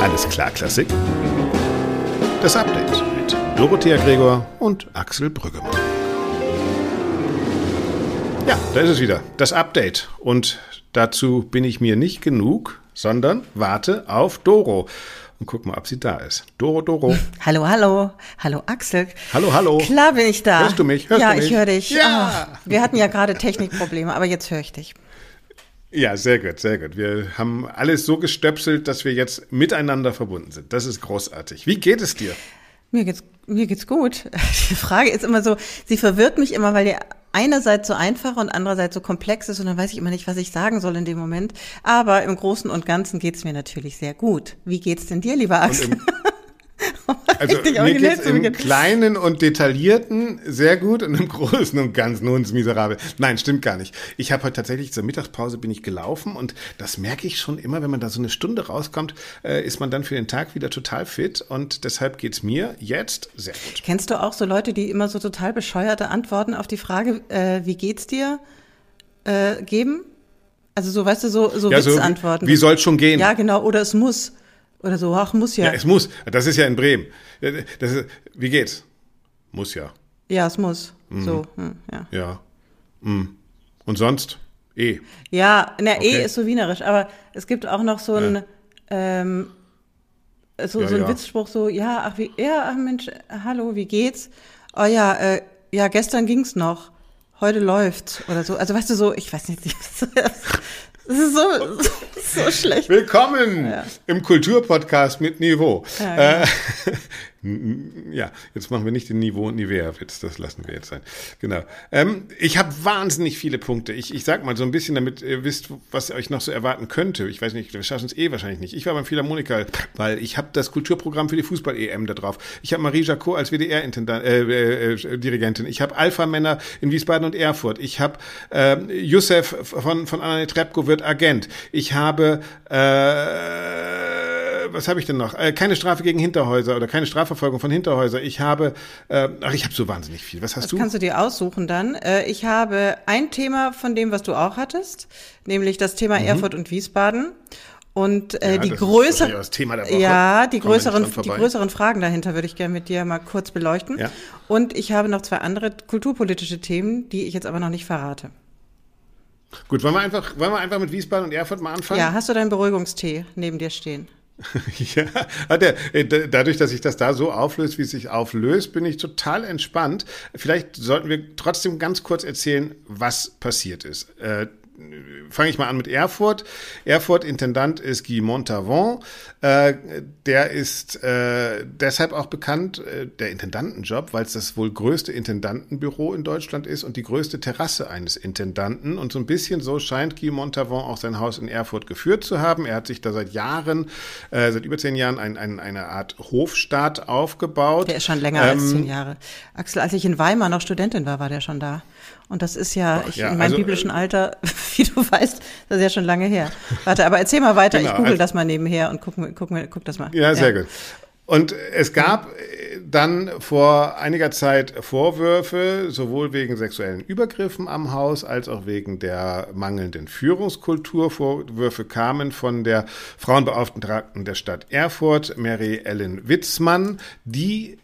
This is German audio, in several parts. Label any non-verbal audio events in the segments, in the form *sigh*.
Alles klar, Klassik. Das Update mit Dorothea Gregor und Axel Brüggemann. Ja, da ist es wieder. Das Update. Und dazu bin ich mir nicht genug, sondern warte auf Doro. Und guck mal, ob sie da ist. Doro, Doro. Hallo, hallo. Hallo, Axel. Hallo, hallo. Klar bin ich da. Hörst du mich? Hörst ja, du mich? ich höre dich. Ja. Ah, wir hatten ja gerade Technikprobleme, aber jetzt höre ich dich. Ja, sehr gut, sehr gut. Wir haben alles so gestöpselt, dass wir jetzt miteinander verbunden sind. Das ist großartig. Wie geht es dir? Mir geht's, mir geht's gut. *laughs* Die Frage ist immer so, sie verwirrt mich immer, weil die einerseits so einfach und andererseits so komplex ist und dann weiß ich immer nicht, was ich sagen soll in dem Moment. Aber im Großen und Ganzen geht's mir natürlich sehr gut. Wie geht's denn dir, lieber Axel? Also mir geht's im. Kleinen und Detaillierten sehr gut und im Großen und Ganzen uns miserabel. Nein, stimmt gar nicht. Ich habe heute tatsächlich zur Mittagspause bin ich gelaufen und das merke ich schon immer, wenn man da so eine Stunde rauskommt, äh, ist man dann für den Tag wieder total fit und deshalb geht's mir jetzt sehr gut. Kennst du auch so Leute, die immer so total bescheuerte Antworten auf die Frage, äh, wie geht's dir, äh, geben? Also so, weißt du, so, so Ja, so, Witzantworten. wie soll's schon gehen? Ja, genau, oder es muss. Oder so, ach, muss ja. Ja, es muss. Das ist ja in Bremen. Das ist, wie geht's? Muss ja. Ja, es muss. Mhm. So, hm, ja. Ja. Mm. Und sonst? Eh. Ja, na, Okay. eh ist so wienerisch, aber es gibt auch noch so ein, ähm, so, Ja, so ein ja. Witzspruch, so, ja, ach, wie, ja, ach Mensch, hallo, wie geht's? Oh ja, äh, ja, gestern ging's noch, heute läuft's oder so. Also weißt du, so, ich weiß nicht, *laughs* das ist so, *laughs* so schlecht. Willkommen Ja. im Kulturpodcast mit Niveau. Ja, äh, *laughs* ja, jetzt machen wir nicht den Niveau- und Nivea-Witz, das lassen wir jetzt sein. Genau. Ähm, ich habe wahnsinnig viele Punkte. Ich, ich sag mal so ein bisschen, damit ihr wisst, was euch noch so erwarten könnte. Ich weiß nicht, wir schaffen es eh wahrscheinlich nicht. Ich war beim Philharmoniker, weil ich habe das Kulturprogramm für die Fußball-EM da drauf. Ich habe Marie Jacot als WDR-Intendant, äh, äh. Ich habe Alpha-Männer in Wiesbaden und Erfurt. Ich habe äh, Youssef von, von Anna Trepko wird Agent. Ich habe äh, was habe ich denn noch? Äh, keine Strafe gegen Hinterhäuser oder keine Strafverfolgung von Hinterhäuser. Ich habe, äh, ach, ich habe so wahnsinnig viel. Was hast Das du? kannst du dir aussuchen dann. Äh, Ich habe ein Thema von dem, was du auch hattest, nämlich das Thema Erfurt und Wiesbaden. Und äh, Mhm. Ja, die größeren, ja, die Kommen größeren, die größeren Fragen dahinter würde ich gerne mit dir mal kurz beleuchten. Ja. Und ich habe noch zwei andere kulturpolitische Themen, die ich jetzt aber noch nicht verrate. Gut, wollen wir einfach, wollen wir einfach mit Wiesbaden und Erfurt mal anfangen? Ja, hast du deinen Beruhigungstee neben dir stehen? *laughs* Ja, hat er, äh, dadurch, dass sich das da so auflöst, wie es sich auflöst, bin ich total entspannt. Vielleicht sollten wir trotzdem ganz kurz erzählen, was passiert ist. Fange ich mal an mit Erfurt. Erfurt Intendant ist Guy Montavon. Äh, der ist äh, deshalb auch bekannt, äh, der Intendantenjob, weil es das wohl größte Intendantenbüro in Deutschland ist und die größte Terrasse eines Intendanten. Und so ein bisschen so scheint Guy Montavon auch sein Haus in Erfurt geführt zu haben. Er hat sich da seit Jahren, äh, seit über zehn Jahren ein, ein, eine Art Hofstaat aufgebaut. Der ist schon länger als Ähm, zehn Jahre. Axel, als ich in Weimar noch Studentin war, war der schon da. Und das ist ja, ich, ja, in meinem also, biblischen Alter, *laughs* wie du weißt, das ist ja schon lange her. Warte, aber erzähl mal weiter. Genau, ich google also- das mal nebenher und guck, guck, guck das mal. Ja, sehr gut. Und es gab äh, dann vor einiger Zeit Vorwürfe, sowohl wegen sexuellen Übergriffen am Haus als auch wegen der mangelnden Führungskultur. Vorwürfe kamen von der Frauenbeauftragten der Stadt Erfurt, Mary Ellen Witzmann, die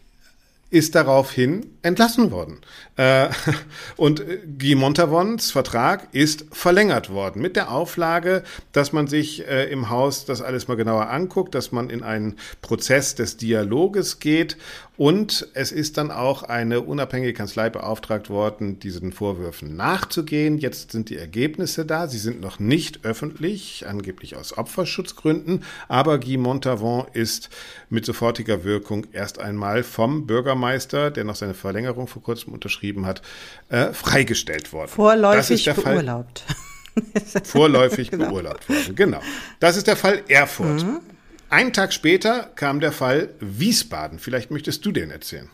ist daraufhin entlassen worden. Äh, *laughs* und Guy Montavons Vertrag ist verlängert worden mit der Auflage, dass man sich äh, im Haus das alles mal genauer anguckt, dass man in einen Prozess des Dialoges geht und es ist dann auch eine unabhängige Kanzlei beauftragt worden, diesen Vorwürfen nachzugehen. Jetzt sind die Ergebnisse da. Sie sind noch nicht öffentlich, angeblich aus Opferschutzgründen. Aber Guy Montavon ist mit sofortiger Wirkung erst einmal vom Bürgermeister, der noch seine Verlängerung vor kurzem unterschrieben hat, äh, freigestellt worden. Vorläufig beurlaubt. *laughs* vorläufig Genau. beurlaubt worden. Genau. Das ist der Fall Erfurt. Einen Tag später kam der Fall Wiesbaden. Vielleicht möchtest du den erzählen.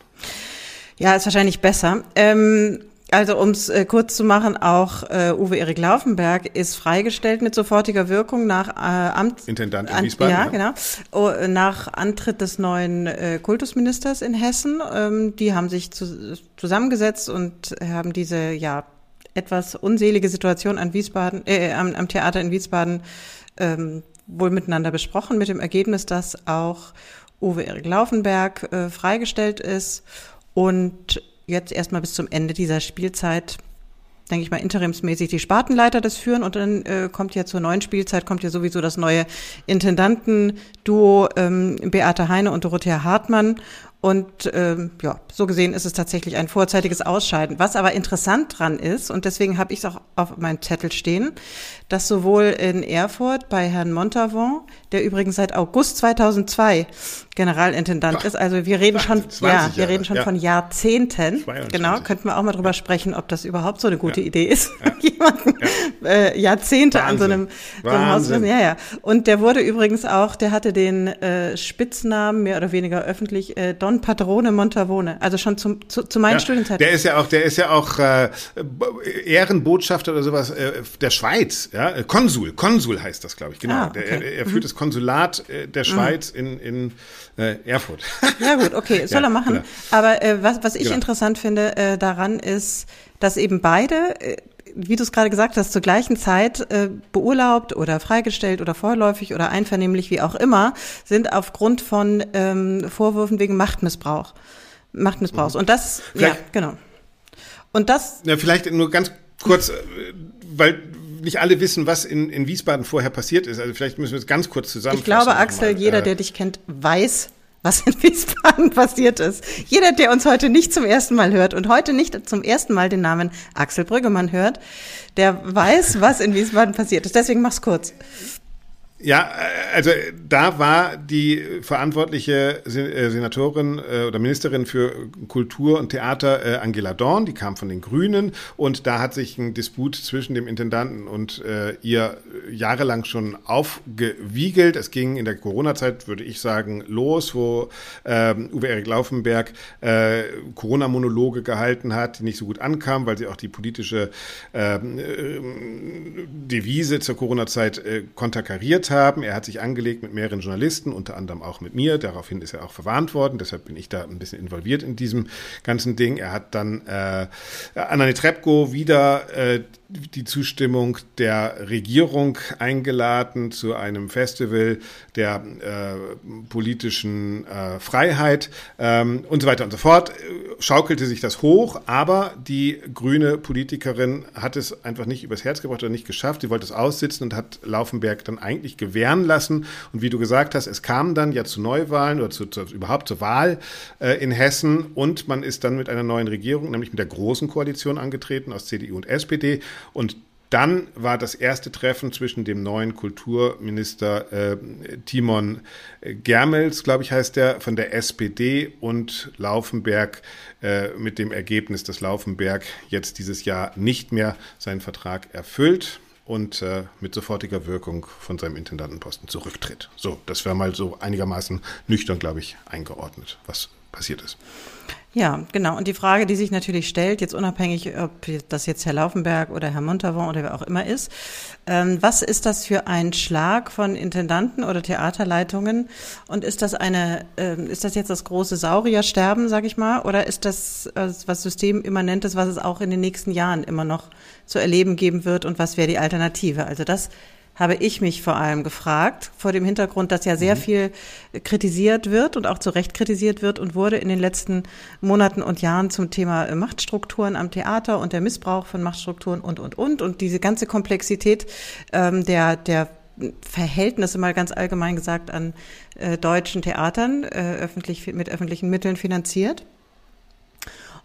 Ja, ist wahrscheinlich besser. Ähm, also um es äh, kurz zu machen, auch äh, Uwe Erik Laufenberg ist freigestellt mit sofortiger Wirkung nach äh, Amt Intendant in an, Wiesbaden, Ja, ja. genau. Oh, äh, nach Antritt des neuen äh, Kultusministers in Hessen. Ähm, die haben sich zu, zusammengesetzt und haben diese ja etwas unselige Situation an Wiesbaden, äh, am, am Theater in Wiesbaden ähm, wohl miteinander besprochen, mit dem Ergebnis, dass auch Uwe Erik Laufenberg äh, freigestellt ist und jetzt erstmal bis zum Ende dieser Spielzeit denke ich mal, interimsmäßig die Spartenleiter das führen und dann äh, kommt ja zur neuen Spielzeit, kommt ja sowieso das neue Intendanten-Duo ähm, Beate Heine und Dorothea Hartmann und ähm, ja, so gesehen ist es tatsächlich ein vorzeitiges Ausscheiden. Was aber interessant dran ist, und deswegen habe ich es auch auf meinem Zettel stehen, dass sowohl in Erfurt bei Herrn Montavon, der übrigens seit August 2002 Generalintendant Ach, ist, also wir reden schon, ja, wir reden schon ja. von Jahrzehnten. 22. Genau, könnten wir auch mal drüber ja. sprechen, ob das überhaupt so eine gute. Idee ist, *laughs* jemanden äh, Jahrzehnte Wahnsinn. an so einem, so einem Haus. Ja, ja. Und der wurde übrigens auch, der hatte den äh, Spitznamen mehr oder weniger öffentlich äh, Don Padrone Montavone, also schon zum, zu, zu meinen Studienzeiten. Der ist ja auch, der ist ja auch äh, Ehrenbotschafter oder sowas äh, der Schweiz, ja, äh, Konsul, Konsul heißt das, glaube ich, genau. Ah, okay. der, er, er, führt mhm. das Konsulat äh, der mhm. Schweiz mhm. in, in äh, Erfurt. Ja gut, okay, *laughs* soll ja, er machen. Genau. Aber äh, was, was ich genau. interessant finde äh, daran ist, dass eben beide äh, wie du es gerade gesagt hast, zur gleichen Zeit beurlaubt oder freigestellt oder vorläufig oder einvernehmlich, wie auch immer, sind aufgrund von ähm, Vorwürfen wegen Machtmissbrauch. Machtmissbrauchs. Mhm. Und das, vielleicht, ja, genau. Und das. Ja, vielleicht nur ganz kurz, weil nicht alle wissen, was in, in Wiesbaden vorher passiert ist. Also vielleicht müssen wir es ganz kurz zusammenfassen. Ich glaube, Axel, jeder, äh, der dich kennt, weiß, was in *laughs* Wiesbaden passiert ist. Jeder, der uns heute nicht zum ersten Mal hört und heute nicht zum ersten Mal den Namen Axel Brüggemann hört, der weiß, was in Wiesbaden passiert ist. Deswegen mach's kurz. Ja, äh, also da war die verantwortliche äh, Senatorin äh, oder Ministerin für Kultur und Theater Angela Dorn, die kam von den Grünen und da hat sich ein Disput zwischen dem Intendanten und ihr jahrelang schon aufgewiegelt. Es ging in der Corona-Zeit, würde ich sagen, los, wo ähm, Uwe Erik Laufenberg Corona-Monologe gehalten hat, die nicht so gut ankamen, weil sie auch die politische ähm, äh, Devise zur Corona-Zeit konterkariert haben. Er hat sich angelegt mit mehreren Journalisten, unter anderem auch mit mir. Daraufhin ist er auch verwarnt worden. Deshalb bin ich da ein bisschen involviert in diesem ganzen Ding. Er hat dann äh, Annane Trepko wieder äh, die Zustimmung der Regierung eingeladen zu einem Festival der äh, politischen äh, Freiheit ähm, und so weiter und so fort. Schaukelte sich das hoch, aber die grüne Politikerin hat es einfach nicht übers Herz gebracht oder nicht geschafft. Sie wollte es aussitzen und hat Laufenberg dann eigentlich gewähren lassen. Und wie du gesagt hast, es kam dann ja zu Neuwahlen oder zu, zu, überhaupt zur Wahl äh, in Hessen und man ist dann mit einer neuen Regierung, nämlich mit der Großen Koalition angetreten aus CDU und SPD. Und dann war das erste Treffen zwischen dem neuen Kulturminister äh, Timon Germels, glaube ich, heißt der, von der SPD und Laufenberg äh, mit dem Ergebnis, dass Laufenberg jetzt dieses Jahr nicht mehr seinen Vertrag erfüllt und äh, mit sofortiger Wirkung von seinem Intendantenposten zurücktritt. So, das wäre mal so einigermaßen nüchtern, glaube ich, eingeordnet, was passiert ist. Ja, genau. Und die Frage, die sich natürlich stellt, jetzt unabhängig, ob das jetzt Herr Laufenberg oder Herr Montavon oder wer auch immer ist, ähm, was ist das für ein Schlag von Intendanten oder Theaterleitungen? Und ist das eine, äh, ist das jetzt das große Sauriersterben, sag ich mal, oder ist das äh, was Systemimmanentes, was es auch in den nächsten Jahren immer noch zu erleben geben wird? Und was wäre die Alternative? Also das habe ich mich vor allem gefragt, vor dem Hintergrund, dass ja sehr mhm. viel kritisiert wird und auch zu Recht kritisiert wird und wurde in den letzten Monaten und Jahren zum Thema Machtstrukturen am Theater und der Missbrauch von Machtstrukturen und, und, und. Und diese ganze Komplexität ähm, der, der Verhältnisse mal ganz allgemein gesagt an äh, deutschen Theatern, äh, öffentlich, mit öffentlichen Mitteln finanziert.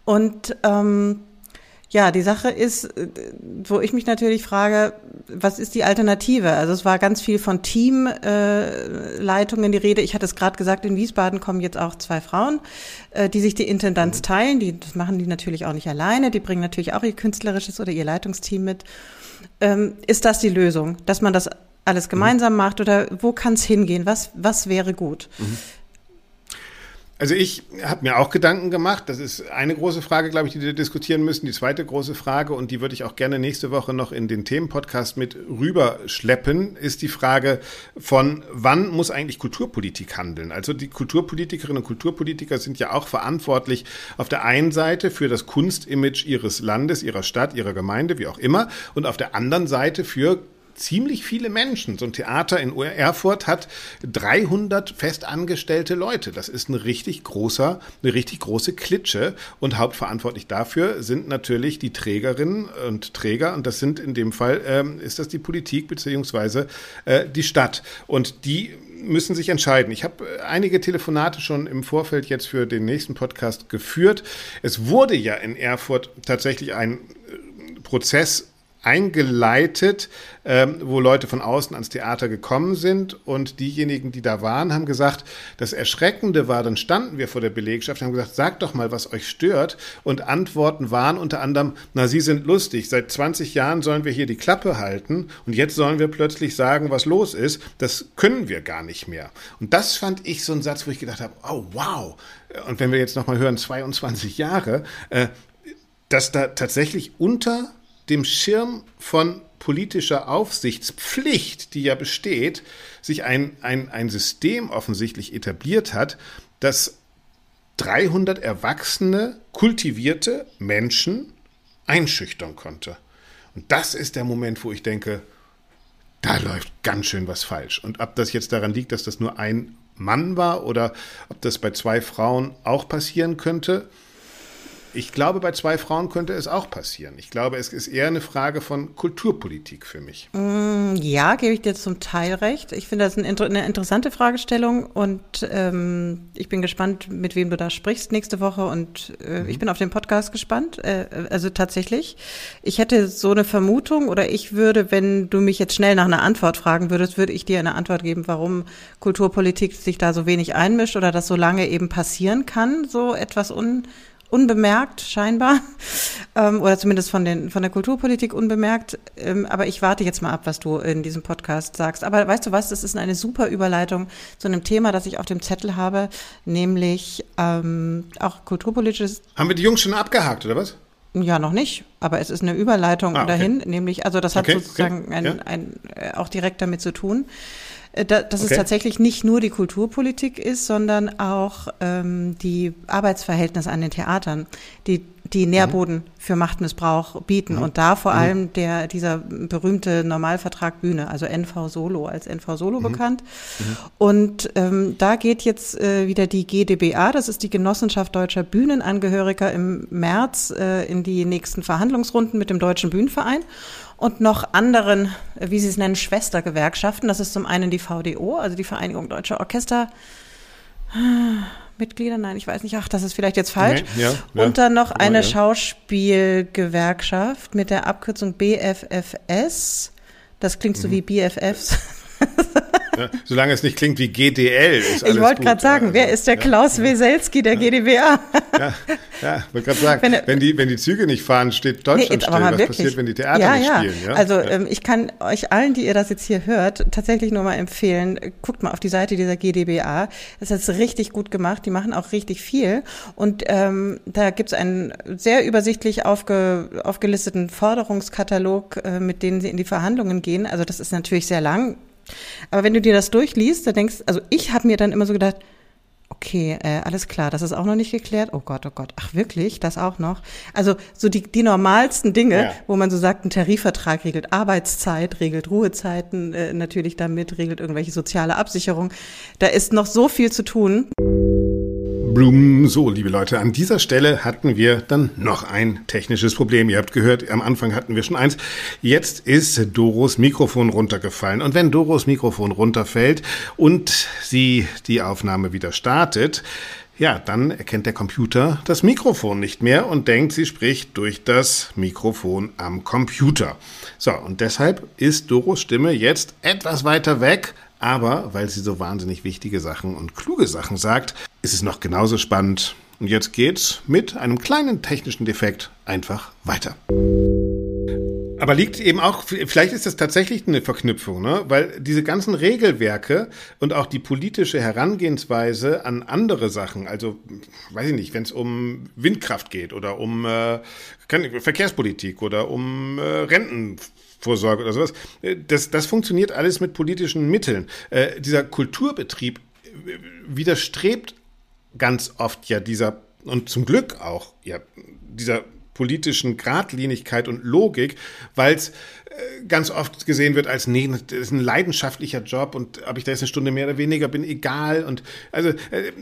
Und ähm, ja, die Sache ist, äh, wo ich mich natürlich frage, was ist die Alternative? Also es war ganz viel von Teamleitungen äh, die Rede. Ich hatte es gerade gesagt, in Wiesbaden kommen jetzt auch zwei Frauen, äh, die sich die Intendanz teilen. Die, das machen die natürlich auch nicht alleine. Die bringen natürlich auch ihr künstlerisches oder ihr Leitungsteam mit. Ähm, ist das die Lösung, dass man das alles gemeinsam mhm. macht oder wo kann es hingehen? Was, was wäre gut? Mhm. Also ich habe mir auch Gedanken gemacht. Das ist eine große Frage, glaube ich, die wir diskutieren müssen. Die zweite große Frage, und die würde ich auch gerne nächste Woche noch in den Themenpodcast mit rüberschleppen, ist die Frage von, wann muss eigentlich Kulturpolitik handeln? Also die Kulturpolitikerinnen und Kulturpolitiker sind ja auch verantwortlich auf der einen Seite für das Kunstimage ihres Landes, ihrer Stadt, ihrer Gemeinde, wie auch immer, und auf der anderen Seite für ziemlich viele Menschen. So ein Theater in Erfurt hat 300 festangestellte Leute. Das ist ein richtig großer, eine richtig große Klitsche. Und hauptverantwortlich dafür sind natürlich die Trägerinnen und Träger. Und das sind in dem Fall, ähm, ist das die Politik beziehungsweise äh, die Stadt. Und die müssen sich entscheiden. Ich habe äh, einige Telefonate schon im Vorfeld jetzt für den nächsten Podcast geführt. Es wurde ja in Erfurt tatsächlich ein äh, Prozess eingeleitet, ähm, wo Leute von außen ans Theater gekommen sind. Und diejenigen, die da waren, haben gesagt, das Erschreckende war, dann standen wir vor der Belegschaft und haben gesagt, sagt doch mal, was euch stört. Und Antworten waren unter anderem, na, Sie sind lustig, seit 20 Jahren sollen wir hier die Klappe halten. Und jetzt sollen wir plötzlich sagen, was los ist, das können wir gar nicht mehr. Und das fand ich so ein Satz, wo ich gedacht habe, oh wow, und wenn wir jetzt nochmal hören, 22 Jahre, äh, dass da tatsächlich unter dem Schirm von politischer Aufsichtspflicht, die ja besteht, sich ein, ein, ein System offensichtlich etabliert hat, das 300 erwachsene, kultivierte Menschen einschüchtern konnte. Und das ist der Moment, wo ich denke, da läuft ganz schön was falsch. Und ob das jetzt daran liegt, dass das nur ein Mann war oder ob das bei zwei Frauen auch passieren könnte, ich glaube, bei zwei Frauen könnte es auch passieren. Ich glaube, es ist eher eine Frage von Kulturpolitik für mich. Mm, ja, gebe ich dir zum Teil recht. Ich finde das eine interessante Fragestellung und ähm, ich bin gespannt, mit wem du da sprichst nächste Woche und äh, mhm. ich bin auf den Podcast gespannt. Äh, also tatsächlich, ich hätte so eine Vermutung oder ich würde, wenn du mich jetzt schnell nach einer Antwort fragen würdest, würde ich dir eine Antwort geben, warum Kulturpolitik sich da so wenig einmischt oder das so lange eben passieren kann, so etwas un unbemerkt scheinbar ähm, oder zumindest von, den, von der Kulturpolitik unbemerkt. Ähm, aber ich warte jetzt mal ab, was du in diesem Podcast sagst. Aber weißt du was, das ist eine super Überleitung zu einem Thema, das ich auf dem Zettel habe, nämlich ähm, auch kulturpolitisches. Haben wir die Jungs schon abgehakt oder was? Ja, noch nicht, aber es ist eine Überleitung ah, okay. dahin, nämlich, also das hat okay, sozusagen okay. Ein, ja. ein, äh, auch direkt damit zu tun. Äh, dass okay. es tatsächlich nicht nur die Kulturpolitik ist, sondern auch ähm, die Arbeitsverhältnisse an den Theatern, die die Nährboden mhm. für Machtmissbrauch bieten. Mhm. Und da vor mhm. allem der, dieser berühmte Normalvertrag Bühne, also NV Solo, als NV Solo mhm. bekannt. Mhm. Und ähm, da geht jetzt äh, wieder die GdBA, das ist die Genossenschaft deutscher Bühnenangehöriger, im März äh, in die nächsten Verhandlungsrunden mit dem Deutschen Bühnenverein und noch anderen, wie Sie es nennen, Schwestergewerkschaften. Das ist zum einen die VDO, also die Vereinigung Deutscher Orchester. Mitglieder, nein, ich weiß nicht, ach, das ist vielleicht jetzt falsch. Nee, ja, ja. Und dann noch eine ja. Schauspielgewerkschaft mit der Abkürzung BFFS. Das klingt mhm. so wie BFFs. *laughs* Ja, solange es nicht klingt wie GDL. Ist ich wollte gerade sagen, also, wer ist der Klaus ja, Weselski der GdBA? Ja, ja wollte gerade sagen, wenn, wenn, die, wenn die Züge nicht fahren, steht Deutschland nee, still. Was wirklich. passiert, wenn die Theater ja, nicht spielen? Ja? Also ähm, ich kann euch allen, die ihr das jetzt hier hört, tatsächlich nur mal empfehlen, guckt mal auf die Seite dieser GdBA. Das ist richtig gut gemacht. Die machen auch richtig viel. Und ähm, da gibt es einen sehr übersichtlich aufge, aufgelisteten Forderungskatalog, äh, mit denen sie in die Verhandlungen gehen. Also das ist natürlich sehr lang aber wenn du dir das durchliest, dann denkst, also ich habe mir dann immer so gedacht, okay, äh, alles klar, das ist auch noch nicht geklärt. Oh Gott, oh Gott, ach wirklich, das auch noch. Also so die, die normalsten Dinge, ja. wo man so sagt, ein Tarifvertrag regelt Arbeitszeit, regelt Ruhezeiten äh, natürlich damit, regelt irgendwelche soziale Absicherung. Da ist noch so viel zu tun. Blum. So, liebe Leute, an dieser Stelle hatten wir dann noch ein technisches Problem. Ihr habt gehört, am Anfang hatten wir schon eins. Jetzt ist Doros Mikrofon runtergefallen. Und wenn Doros Mikrofon runterfällt und sie die Aufnahme wieder startet, ja, dann erkennt der Computer das Mikrofon nicht mehr und denkt, sie spricht durch das Mikrofon am Computer. So, und deshalb ist Doros Stimme jetzt etwas weiter weg, aber weil sie so wahnsinnig wichtige Sachen und kluge Sachen sagt, ist es noch genauso spannend. Und jetzt geht's mit einem kleinen technischen Defekt einfach weiter. Aber liegt eben auch, vielleicht ist das tatsächlich eine Verknüpfung, ne? weil diese ganzen Regelwerke und auch die politische Herangehensweise an andere Sachen, also weiß ich nicht, wenn es um Windkraft geht oder um äh, Verkehrspolitik oder um äh, Rentenvorsorge oder sowas, äh, das, das funktioniert alles mit politischen Mitteln. Äh, dieser Kulturbetrieb äh, widerstrebt ganz oft ja dieser, und zum Glück auch, ja, dieser politischen Gradlinigkeit und Logik, weil es äh, ganz oft gesehen wird als, nee, das ist ein leidenschaftlicher Job und ob ich da jetzt eine Stunde mehr oder weniger bin, egal. Und also äh,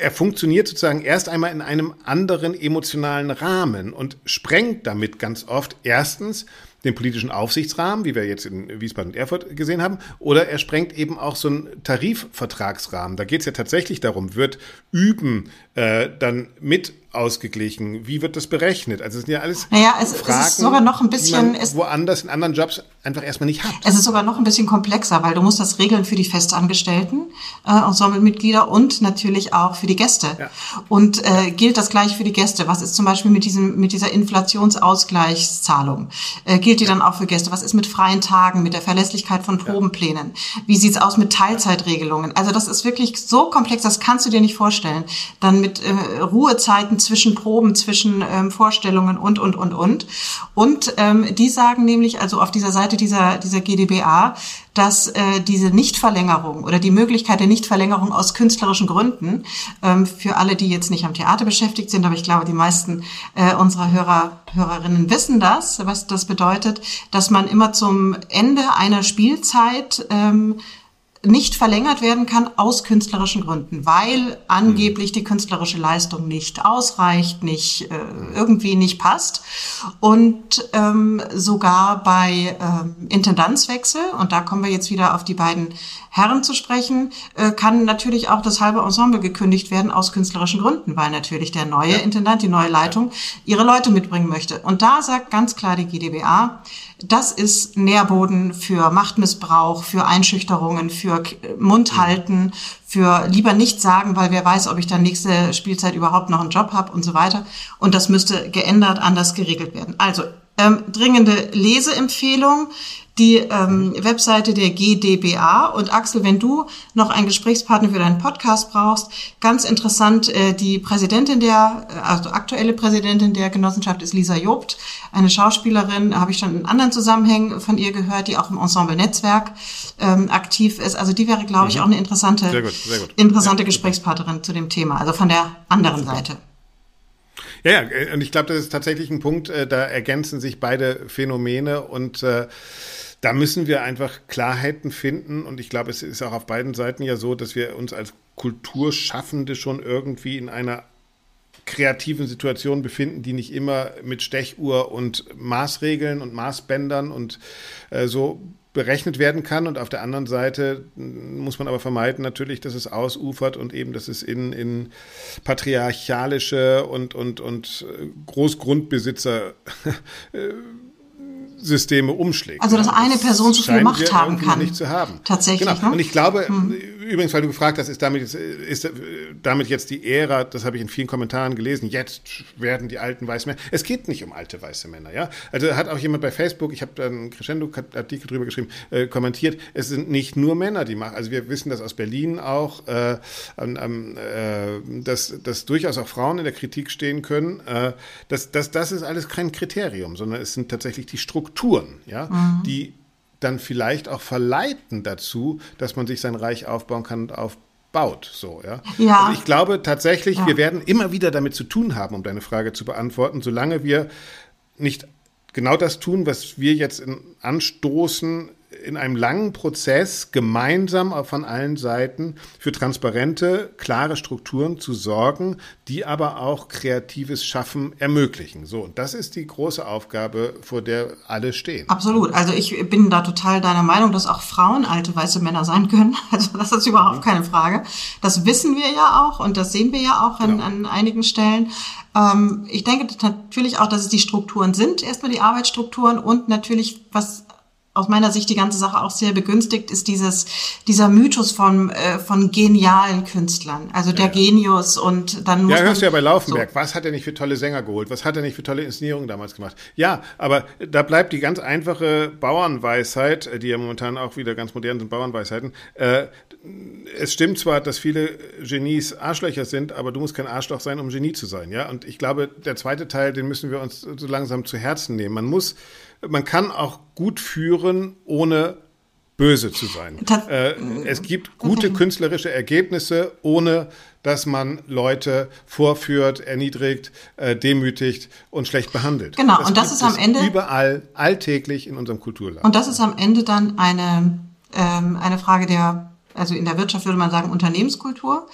er funktioniert sozusagen erst einmal in einem anderen emotionalen Rahmen und sprengt damit ganz oft erstens den politischen Aufsichtsrahmen, wie wir jetzt in Wiesbaden und Erfurt gesehen haben, oder er sprengt eben auch so einen Tarifvertragsrahmen. Da geht es ja tatsächlich darum, wird Üben äh, dann mit ausgeglichen? Wie wird das berechnet? Also es sind ja alles naja, es, Fragen, es ist sogar noch ein bisschen die man woanders in anderen Jobs einfach erstmal nicht hat. Es ist sogar noch ein bisschen komplexer, weil du musst das regeln für die Festangestellten, äh, Ensemblemitglieder und natürlich auch für die Gäste. Ja. Und äh, gilt das gleich für die Gäste? Was ist zum Beispiel mit diesem mit dieser Inflationsausgleichszahlung? Äh, gilt die ja. dann auch für Gäste? Was ist mit freien Tagen, mit der Verlässlichkeit von Probenplänen? Ja. Wie sieht's aus mit Teilzeitregelungen? Also das ist wirklich so komplex, das kannst du dir nicht vorstellen. Dann mit äh, Ruhezeiten zwischen Proben, zwischen ähm, Vorstellungen und, und, und, und. Und ähm, die sagen nämlich, also auf dieser Seite dieser, dieser GdBA, dass äh, diese Nichtverlängerung oder die Möglichkeit der Nichtverlängerung aus künstlerischen Gründen ähm, für alle, die jetzt nicht am Theater beschäftigt sind, aber ich glaube, die meisten äh, unserer Hörer, Hörerinnen wissen das, was das bedeutet, dass man immer zum Ende einer Spielzeit ähm, nicht verlängert werden kann aus künstlerischen Gründen, weil angeblich die künstlerische Leistung nicht ausreicht, nicht äh, irgendwie nicht passt und ähm, sogar bei ähm, Intendanzwechsel und da kommen wir jetzt wieder auf die beiden Herren zu sprechen, äh, kann natürlich auch das halbe Ensemble gekündigt werden aus künstlerischen Gründen, weil natürlich der neue. Intendant, die neue Leitung ihre Leute mitbringen möchte. Und da sagt ganz klar die GdBA, das ist Nährboden für Machtmissbrauch, für Einschüchterungen, für Mundhalten, für lieber nicht sagen, weil wer weiß, ob ich dann nächste Spielzeit überhaupt noch einen Job habe und so weiter. Und das müsste geändert, anders geregelt werden. Also ähm, dringende Leseempfehlung die ähm, Webseite der GDBA. Und Axel, wenn du noch einen Gesprächspartner für deinen Podcast brauchst, ganz interessant, äh, die Präsidentin der, äh, also aktuelle Präsidentin der Genossenschaft ist Lisa Jobt, eine Schauspielerin, habe ich schon in anderen Zusammenhängen von ihr gehört, die auch im Ensemble-Netzwerk ähm, aktiv ist. Also die wäre, glaube ich, mhm. auch eine interessante, sehr gut, sehr gut. interessante ja, Gesprächspartnerin zu dem Thema, also von der anderen. Seite. Ja, ja, äh, und ich glaube, das ist tatsächlich ein Punkt, äh, da ergänzen sich beide Phänomene und äh, da müssen wir einfach Klarheiten finden. Und ich glaube, es ist auch auf beiden Seiten ja so, dass wir uns als Kulturschaffende schon irgendwie in einer kreativen Situation befinden, die nicht immer mit Stechuhr und Maßregeln und Maßbändern und äh, so berechnet werden kann. Und auf der anderen Seite muss man aber vermeiden natürlich, dass es ausufert und eben, dass es in, in patriarchalische und, und, und Großgrundbesitzer *laughs* äh, Systeme umschlägt. Also dass eine Person zu viel Macht haben kann. Nicht zu haben. Tatsächlich. Genau. Ne? Und ich glaube, hm. Übrigens, weil du gefragt hast, ist damit, jetzt, ist damit jetzt die Ära, das habe ich in vielen Kommentaren gelesen, jetzt werden die alten weißen Männer. Es geht nicht um alte weiße Männer, ja. Also hat auch jemand bei Facebook, ich habe da einen Crescendo-Artikel drüber geschrieben, äh, kommentiert, es sind nicht nur Männer, die machen. Also wir wissen das aus Berlin auch, äh, äh, dass, dass durchaus auch Frauen in der Kritik stehen können. Äh, das, das, das ist alles kein Kriterium, sondern es sind tatsächlich die Strukturen Strukturen, ja, mhm. die dann vielleicht auch verleiten dazu, dass man sich sein Reich aufbauen kann und aufbaut. So, ja. ja. Also ich glaube tatsächlich, ja. wir werden immer wieder damit zu tun haben, um deine Frage zu beantworten, solange wir nicht genau das tun, was wir jetzt anstoßen in einem langen Prozess gemeinsam von allen Seiten für transparente, klare Strukturen zu sorgen, die aber auch kreatives Schaffen ermöglichen. So, und das ist die große Aufgabe, vor der alle stehen. Absolut. Also ich bin da total deiner Meinung, dass auch Frauen alte weiße Männer sein können. *laughs* Also das ist überhaupt mhm. keine Frage. Das wissen wir ja auch und das sehen wir ja auch an, genau. an einigen Stellen. Ähm, ich denke natürlich auch, dass es die Strukturen sind, erstmal die Arbeitsstrukturen und natürlich, was aus meiner Sicht die ganze Sache auch sehr begünstigt, ist dieses, dieser Mythos von, äh, von genialen Künstlern. Also der ja. Genius und dann muss Ja, hörst du ja bei Laufenberg. So. Was hat er nicht für tolle Sänger geholt? Was hat er nicht für tolle Inszenierungen damals gemacht? Ja, aber da bleibt die ganz einfache Bauernweisheit, äh, die ja momentan auch wieder ganz modern sind, Bauernweisheiten. Äh, es stimmt zwar, dass viele Genies Arschlöcher sind, aber du musst kein Arschloch sein, um Genie zu sein, ja? Und ich glaube, der zweite Teil, den müssen wir uns so langsam zu Herzen nehmen. Man muss man kann auch gut führen, ohne böse zu sein. Äh, es gibt gute künstlerische Ergebnisse, ohne dass man Leute vorführt, erniedrigt, äh, demütigt und schlecht behandelt. Genau, das und das ist am Ende überall alltäglich in unserem Kulturland. Und das ist am Ende dann eine ähm, eine Frage der, also in der Wirtschaft würde man sagen Unternehmenskultur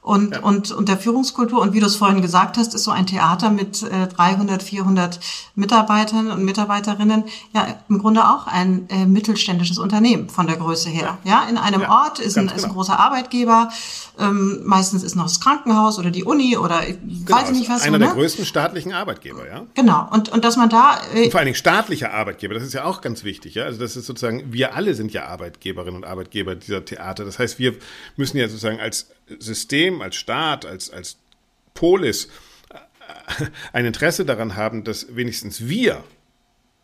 und, ja. und, und der Führungskultur. Und wie du es vorhin gesagt hast, ist so ein Theater mit äh, 300, 400 Mitarbeitern und Mitarbeiterinnen ja im Grunde auch ein äh, mittelständisches Unternehmen von der Größe her. Ja, ja in einem ja, Ort ist ein, genau. ist ein großer Arbeitgeber. Ähm, meistens ist noch das Krankenhaus oder die Uni oder genau, weiß ich nicht was. Einer so, ne? der größten staatlichen Arbeitgeber, ja. Genau. Und, und dass man da. Äh, und vor allen Dingen staatlicher Arbeitgeber, das ist ja auch ganz wichtig, ja. Also das ist sozusagen, wir alle sind ja Arbeitgeberinnen und Arbeitgeber dieser Theater. Das heißt, wir müssen ja sozusagen als System, als Staat, als, als Polis äh, ein Interesse daran haben, dass wenigstens wir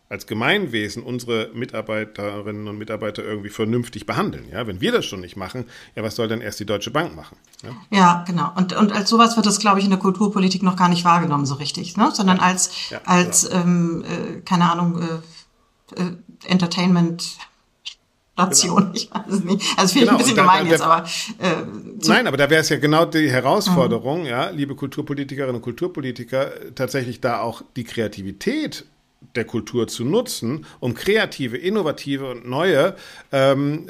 als Gemeinwesen unsere Mitarbeiterinnen und Mitarbeiter irgendwie vernünftig behandeln. Ja, wenn wir das schon nicht machen, ja, was soll denn erst die Deutsche Bank machen? Ja, ja genau. Und, und als sowas wird das, glaube ich, in der Kulturpolitik noch gar nicht wahrgenommen so richtig, ne? sondern als, ja, als genau. ähm, äh, keine Ahnung, äh, äh, Entertainment. Nation, genau. ich weiß es nicht. Also finde genau. ich ein bisschen gemein jetzt, aber äh, Nein, aber da wäre es ja genau die Herausforderung, mhm. ja, liebe Kulturpolitikerinnen und Kulturpolitiker, tatsächlich da auch die Kreativität der Kultur zu nutzen, um kreative, innovative und neue ähm,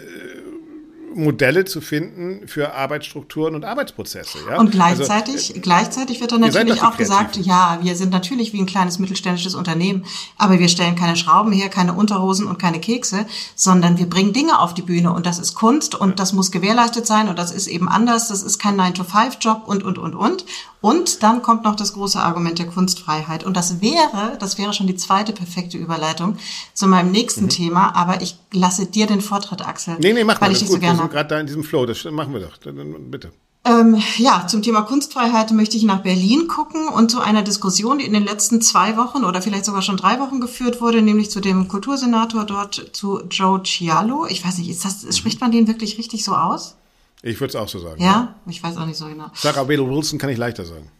Modelle zu finden für Arbeitsstrukturen und Arbeitsprozesse. Ja? Und gleichzeitig, also, gleichzeitig wird dann natürlich auch gesagt, ja, wir sind natürlich wie ein kleines mittelständisches Unternehmen, aber wir stellen keine Schrauben her, keine Unterhosen und keine Kekse, sondern wir bringen Dinge auf die Bühne und das ist Kunst und das muss gewährleistet sein und das ist eben anders, das ist kein 9-to-5-Job und, und, und, und. Und dann kommt noch das große Argument der Kunstfreiheit. Und das wäre, das wäre schon die zweite perfekte Überleitung zu meinem nächsten mhm. Thema. Aber ich lasse dir den Vortritt, Axel. Nee, nee, mach weil mal. Ich dich so gerne. Sind gerade da in diesem Flow. Das machen wir doch. Bitte. Ähm, ja, zum Thema Kunstfreiheit möchte ich nach Berlin gucken und zu einer Diskussion, die in den letzten zwei Wochen oder vielleicht sogar schon drei Wochen geführt wurde, nämlich zu dem Kultursenator dort, zu Joe Cialo. Ich weiß nicht, ist das, spricht man den wirklich richtig so aus? Ich würde es auch so sagen. Ja? ja? Ich weiß auch nicht so genau. Sarah Whale Wilson kann ich leichter sagen.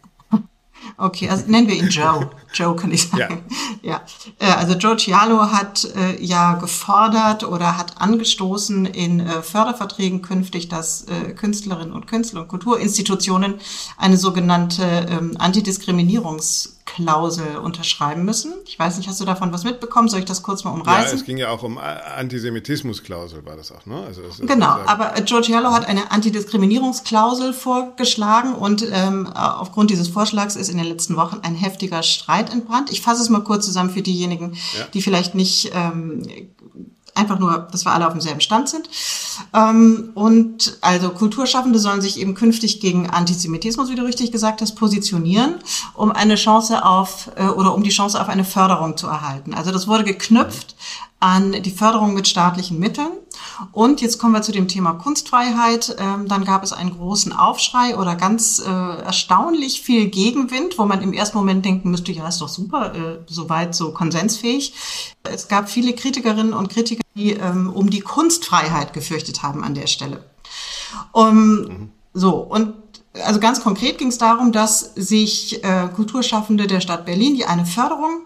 Okay, also nennen wir ihn Joe. Joe kann ich sagen. Ja. ja. Äh, also Joe Cialo hat äh, ja gefordert oder hat angestoßen in äh, Förderverträgen künftig, dass äh, Künstlerinnen und Künstler und Kulturinstitutionen eine sogenannte ähm, Antidiskriminierungs Klausel unterschreiben müssen. Ich weiß nicht, hast du davon was mitbekommen? Soll ich das kurz mal umreißen? Ja, es ging ja auch um Antisemitismusklausel, war das auch, ne? Also genau, aber Giorgiello hat eine Antidiskriminierungsklausel vorgeschlagen und ähm, aufgrund dieses Vorschlags ist in den letzten Wochen ein heftiger Streit entbrannt. Ich fasse es mal kurz zusammen für diejenigen, ja. die vielleicht nicht ähm, einfach nur, dass wir alle auf demselben Stand sind. Ähm, und also Kulturschaffende sollen sich eben künftig gegen Antisemitismus, wie du richtig gesagt hast, positionieren, um eine Chance auf äh, oder um die Chance auf eine Förderung zu erhalten. Also das wurde geknüpft an die Förderung mit staatlichen Mitteln. Und jetzt kommen wir zu dem Thema Kunstfreiheit. Ähm, dann gab es einen großen Aufschrei oder ganz äh, erstaunlich viel Gegenwind, wo man im ersten Moment denken müsste, ja, ist doch super, äh, soweit so konsensfähig. Es gab viele Kritikerinnen und Kritiker, die ähm, um die Kunstfreiheit gefürchtet haben an der Stelle. Um, mhm. So, und also ganz konkret ging es darum, dass sich äh, Kulturschaffende der Stadt Berlin, die eine Förderung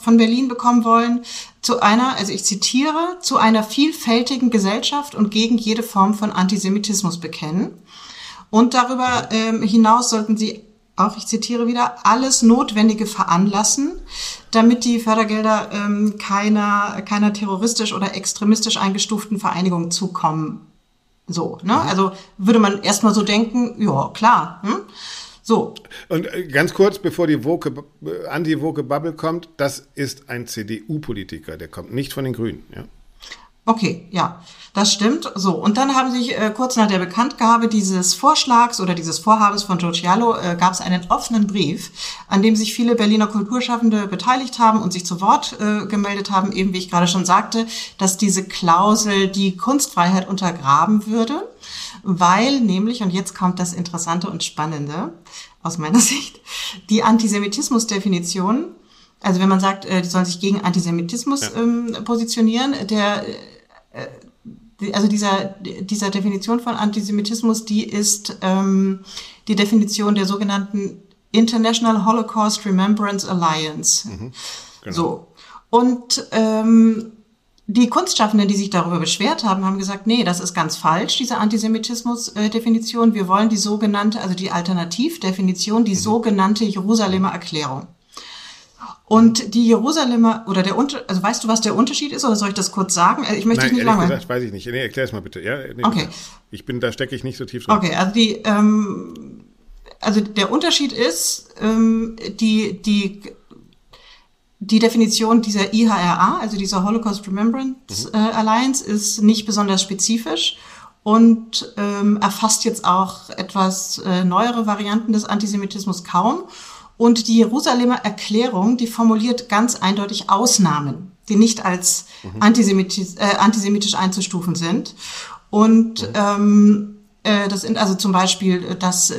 von Berlin bekommen wollen, zu einer, also ich zitiere, zu einer vielfältigen Gesellschaft und gegen jede Form von Antisemitismus bekennen. Und darüber ähm, hinaus sollten sie auch, ich zitiere wieder, alles Notwendige veranlassen, damit die Fördergelder ähm, keiner, keiner terroristisch oder extremistisch eingestuften Vereinigung zukommen so, ne? Also würde man erstmal so denken, ja, klar. Hm? So. Und äh, ganz kurz, bevor die Woke, Anti-Woke Bubble kommt, das ist ein CDU-Politiker, der kommt nicht von den Grünen, ja. Okay, ja, das stimmt. So, und dann haben sich äh, kurz nach der Bekanntgabe dieses Vorschlags oder dieses Vorhabens von Giorgialo äh, gab es einen offenen Brief, an dem sich viele Berliner Kulturschaffende beteiligt haben und sich zu Wort äh, gemeldet haben, eben wie ich gerade schon sagte, dass diese Klausel die Kunstfreiheit untergraben würde, weil nämlich, und jetzt kommt das Interessante und Spannende aus meiner *laughs* Sicht, die Antisemitismusdefinition also wenn man sagt, äh, die sollen sich gegen Antisemitismus ja. ähm, positionieren, der äh, also dieser, dieser Definition von Antisemitismus, die ist ähm, die Definition der sogenannten International Holocaust Remembrance Alliance. Mhm, genau. So. Und ähm, die Kunstschaffenden, die sich darüber beschwert haben, haben gesagt, nee, das ist ganz falsch, diese Antisemitismus-Definition. Wir wollen die sogenannte, also die Alternativdefinition, die mhm. sogenannte Jerusalemer Erklärung. Und die Jerusalemer oder der Unter also weißt du, was der Unterschied ist oder soll ich das kurz sagen? Ich möchte Nein, dich nicht lange. gesagt, weiß ich nicht. Nee, erklär es mal bitte. Ja, nee, okay. Ich bin, da stecke ich nicht so tief drin. Okay, also die, ähm, also der Unterschied ist, ähm, die, die die Definition dieser IHRA, also dieser Holocaust Remembrance mhm. äh, Alliance, ist nicht besonders spezifisch und ähm, erfasst jetzt auch etwas äh, neuere Varianten des Antisemitismus kaum. Und die Jerusalemer Erklärung, die formuliert ganz eindeutig Ausnahmen, die nicht als mhm. antisemitisch, äh, antisemitisch einzustufen sind. Und mhm. ähm, äh, das sind also zum Beispiel, äh, dass äh,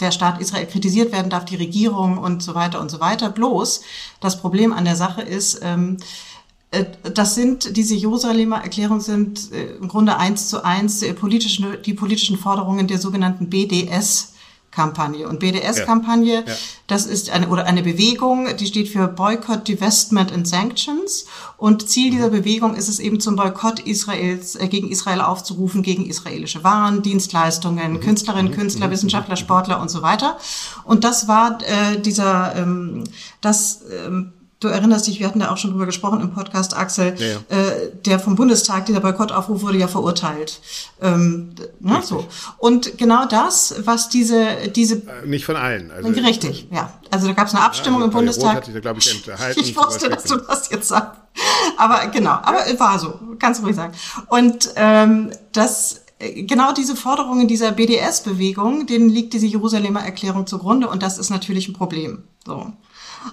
der Staat Israel kritisiert werden darf, die Regierung und so weiter und so weiter. Bloß das Problem an der Sache ist, ähm, das sind, diese Jerusalemer Erklärungen sind im Grunde eins zu eins die politischen, die politischen Forderungen der sogenannten BDS Kampagne. Und BDS-Kampagne, ja. ja. das ist eine, oder eine Bewegung, die steht für Boycott, Divestment and Sanctions. Und Ziel dieser mhm. Bewegung ist es eben zum Boykott Israels, äh, gegen Israel aufzurufen, gegen israelische Waren, Dienstleistungen, mhm. Künstlerinnen, mhm. Künstler, mhm. Wissenschaftler, Sportler und so weiter. Und das war äh, dieser, ähm, das, ähm, Du erinnerst dich, wir hatten da auch schon drüber gesprochen im Podcast, Axel, ja, ja. Äh, der vom Bundestag, dieser Boykottaufruf wurde ja verurteilt. Ähm, ne, so. Und genau das, was diese... diese äh, Nicht von allen. Also, richtig, ja. Also da gab es eine Abstimmung ja, also im Bundestag. Hat sich da, ich, enthalten, ich wusste, dass du das jetzt sagst. Aber genau, aber war so, kannst du ruhig sagen. Und ähm, das genau diese Forderungen dieser BDS-Bewegung, denen liegt diese Jerusalemer Erklärung zugrunde und das ist natürlich ein Problem. So.